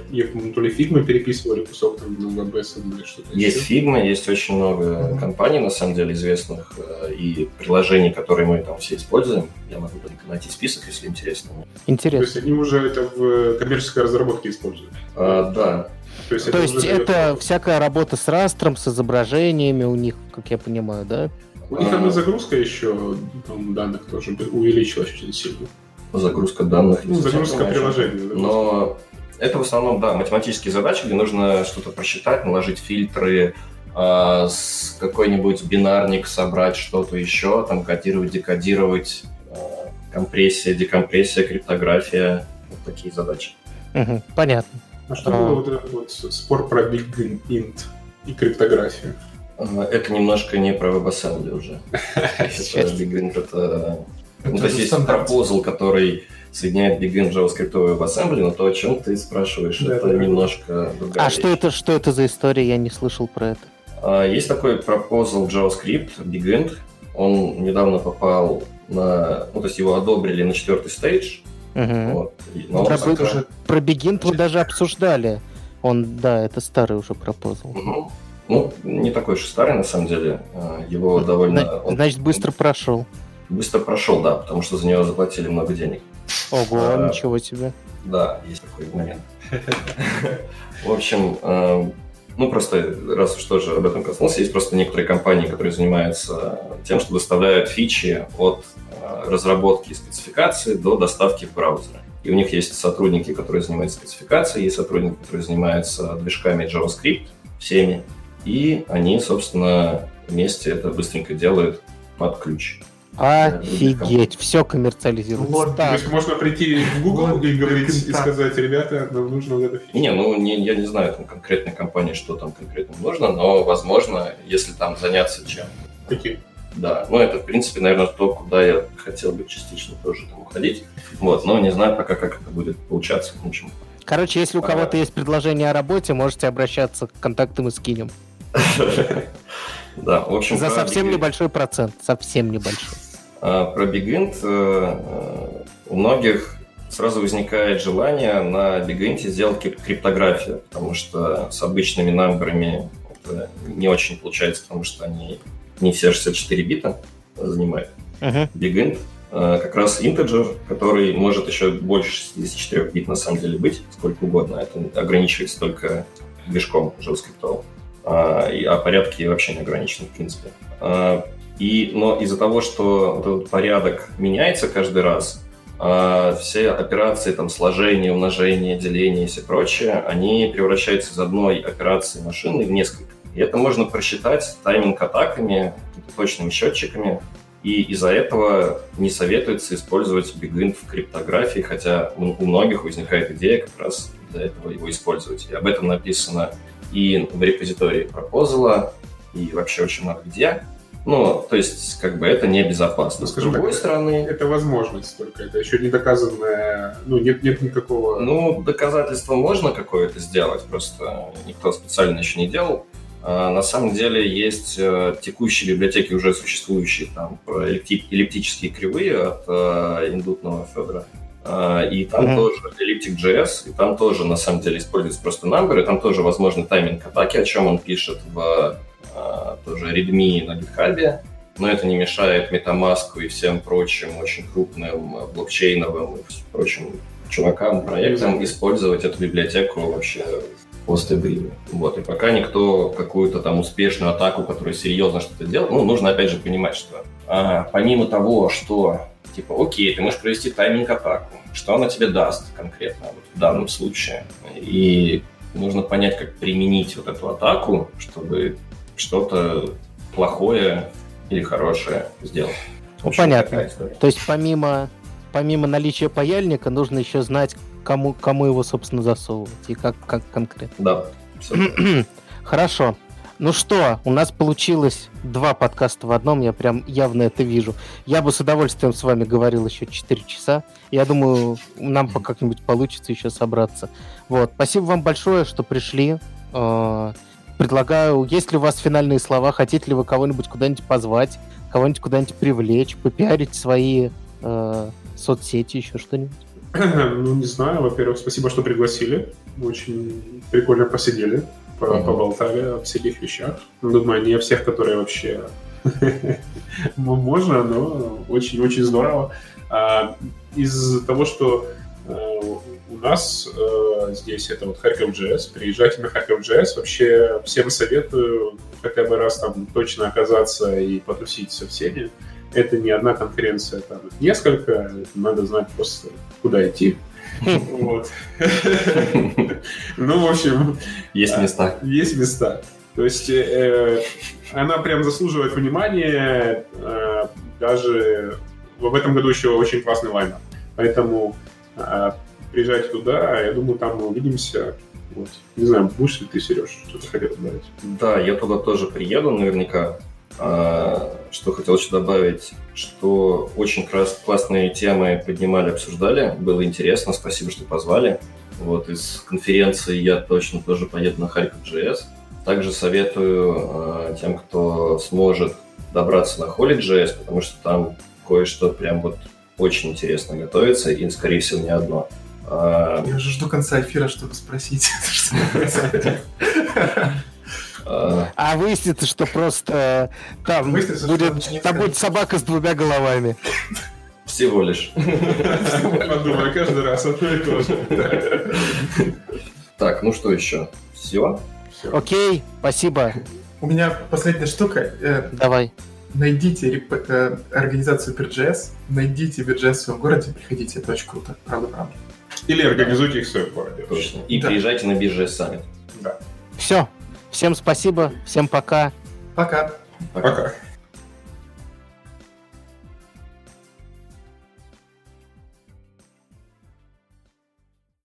Speaker 3: то ли Figma переписывали кусок там на WebAssembly или что-то
Speaker 4: Есть
Speaker 3: еще.
Speaker 4: Figma, есть очень много компаний, на самом деле, известных, э, и приложений, которые мы там все используем. Я могу только найти список, если интересно.
Speaker 3: То
Speaker 1: интересно.
Speaker 3: есть они уже это в коммерческой разработке используют.
Speaker 4: А, да,
Speaker 3: То есть,
Speaker 1: То
Speaker 3: это
Speaker 1: есть это всякая работа с растром, с изображениями у них, как я понимаю, да?
Speaker 3: У них там и загрузка еще по-моему, данных тоже увеличилась очень сильно.
Speaker 4: загрузка данных.
Speaker 3: Ну, загрузка приложения. загрузка.
Speaker 4: Но это в основном, да, математические задачи, где нужно что-то просчитать, наложить фильтры, а, с какой-нибудь бинарник собрать что-то еще, там кодировать, декодировать, а, компрессия, декомпрессия, криптография, вот такие задачи.
Speaker 1: Мгм, понятно.
Speaker 3: А что
Speaker 1: А.
Speaker 3: было вот этот вот спор про Big Int и криптографию?
Speaker 4: А, Это немножко не про WebAssembly уже.
Speaker 1: Сейчас.
Speaker 4: BigInt это... Ну, то есть есть пропозал, который соединяет BigInt JavaScript и WebAssembly, но то, о чем ты спрашиваешь, это немножко другая
Speaker 1: А что это, что это за история? Я не слышал про это.
Speaker 4: А, Есть такой пропозал JavaScript, BigInt. Он недавно попал на... Ну, то есть его одобрили на четвертый стейдж.
Speaker 1: Мгм.
Speaker 4: Вот. Но
Speaker 2: Это уже
Speaker 1: Про Бегинт вы даже обсуждали. Он, да, это старый уже пропозал.
Speaker 4: Мгм. Ну, не такой уж и старый, на самом деле. А, Его довольно...
Speaker 1: Зна-
Speaker 4: он
Speaker 1: Значит, быстро прошел.
Speaker 4: быстро прошел, да, потому что за него заплатили много денег.
Speaker 1: Ого,
Speaker 4: А.
Speaker 1: ничего себе.
Speaker 4: Да, есть такой момент. В общем, э, ну просто раз уж тоже об этом коснулся, есть просто некоторые компании, которые занимаются тем, что доставляют фичи от э, разработки и спецификации до доставки в браузер. И у них есть сотрудники, которые занимаются спецификацией, есть сотрудники, которые занимаются движками JavaScript, всеми. И они, собственно, вместе это быстренько делают под ключ.
Speaker 1: Офигеть, все коммерциализируется.
Speaker 3: То
Speaker 1: Так,
Speaker 3: есть можно прийти в Google
Speaker 2: Вот
Speaker 3: и говорить, и сказать, ребята, нам нужно вот это.
Speaker 4: Не, ну не, я не знаю там конкретной компании, что там конкретно нужно, но, возможно, если там заняться чем.
Speaker 3: Такие.
Speaker 4: Да, ну это, в принципе, наверное, то, куда я хотел бы частично тоже там уходить. Вот, но не знаю пока, как это будет получаться. В общем,
Speaker 1: короче, если у кого-то есть предложение о работе, можете обращаться к контактам и скинем.
Speaker 4: да, в общем,
Speaker 1: За совсем небольшой процент. Совсем небольшой.
Speaker 4: А, Про BigInt э, э, у многих сразу возникает желание на BigInt сделать крип- криптографию, потому что с обычными намберами это не очень получается, потому что они не все 64 бита занимают.
Speaker 1: Мгм.
Speaker 4: BigInt э, как раз integer, который может еще больше 64 бит на самом деле быть, сколько угодно. Это ограничивается только движком JavaScript. А, и- а порядки вообще не ограничены, в принципе. А, и, но из-за того, что вот этот порядок меняется каждый раз, а, все операции, там, сложение, умножение, деление и все прочее, они превращаются из одной операции машины в несколько. И это можно просчитать тайминг-атаками, какими-то точными счетчиками, и из-за этого не советуется использовать BigInt в криптографии, хотя у многих возникает идея как раз для этого его использовать. И об этом написано и в репозитории Proposal, и вообще очень много где. Ну, то есть, как бы это небезопасно.
Speaker 3: Ну,
Speaker 4: С другой
Speaker 3: так,
Speaker 4: стороны,
Speaker 3: Это возможность только, это еще не доказанное, ну, нет, нет никакого...
Speaker 4: Ну, доказательство можно какое-то сделать, просто никто специально еще не делал. А, на самом деле есть э, текущие библиотеки, уже существующие, там, эллиптические кривые от э, индутного Федора. А, и там
Speaker 1: Мгм.
Speaker 4: тоже Elliptic.js, и там тоже, на самом деле, используется просто number, и там тоже возможны тайминг атаки, о чем он пишет в э, тоже readme на GitHub. Но это не мешает MetaMask и всем прочим очень крупным э, блокчейновым и прочим чувакам, проектам использовать эту библиотеку вообще в постэбриме. Вот. И пока никто какую-то там успешную атаку, которая серьезно что-то делает, ну, нужно опять же понимать, что а, помимо того, что типа, окей, ты можешь провести тайминг-атаку, что она тебе даст конкретно вот в данном случае. И нужно понять, как применить вот эту атаку, чтобы что-то плохое или хорошее сделать.
Speaker 1: Ну,
Speaker 4: общем,
Speaker 1: понятно. То есть помимо, помимо наличия паяльника, нужно еще знать, кому, кому его, собственно, засовывать и как, как конкретно.
Speaker 4: Да.
Speaker 1: Хорошо. Ну что, у нас получилось два подкаста в одном, я прям явно это вижу. Я бы с удовольствием с вами говорил еще 4 часа. Я думаю, нам как-нибудь получится еще собраться. Вот, спасибо вам большое, что пришли. Э, предлагаю, есть ли у вас финальные слова, хотите ли вы кого-нибудь куда-нибудь позвать, кого-нибудь куда-нибудь привлечь, попиарить свои э, соцсети, еще что-нибудь?
Speaker 3: Ну, не знаю. Во-первых, спасибо, что пригласили. Очень прикольно посидели uh-huh. поболтали о всяких вещах. Думаю, не о всех, которые вообще можно, но очень-очень здорово. А, из того, что э, у нас э, здесь это вот Харьков JS, приезжайте на Харьков JS, вообще всем советую хотя бы раз там точно оказаться и потусить со всеми. Это не одна конференция, там несколько, надо знать просто, куда идти. Вот. Ну, в общем...
Speaker 4: Есть места.
Speaker 3: Есть места. То есть э, она прям заслуживает внимания. Э, даже в этом году еще очень классный лайн. Поэтому э, приезжайте туда, я думаю, там мы увидимся. Вот. Не знаю, будешь ли ты, Сереж, что-то хотел добавить?
Speaker 4: Да, я туда тоже приеду наверняка. А, что хотел еще добавить, что очень классные темы поднимали, обсуждали. Было интересно, спасибо, что позвали. Вот из конференции я точно тоже поеду на Харьков GS. Также советую э, тем, кто сможет добраться на Holy.js, потому что там кое-что прям вот очень интересно готовится, и, скорее всего, не одно.
Speaker 2: А... Я уже жду конца эфира, чтобы спросить,
Speaker 1: а выяснится, что просто там будет, там будет собака с двумя головами.
Speaker 4: Всего лишь.
Speaker 3: Подумай, каждый раз одно и то же.
Speaker 4: Так, ну что еще? Все?
Speaker 1: Окей, спасибо.
Speaker 2: У меня последняя штука.
Speaker 1: Э, Давай.
Speaker 2: Найдите э, организацию PeerJS, найдите PeerJS в своем городе, приходите, это очень круто, правда, правда.
Speaker 3: Или организуйте их в своем городе.
Speaker 4: Точно. И приезжайте на BeerJS Summit.
Speaker 1: Да. Все, Всем спасибо, всем пока.
Speaker 2: Пока.
Speaker 3: Пока. пока.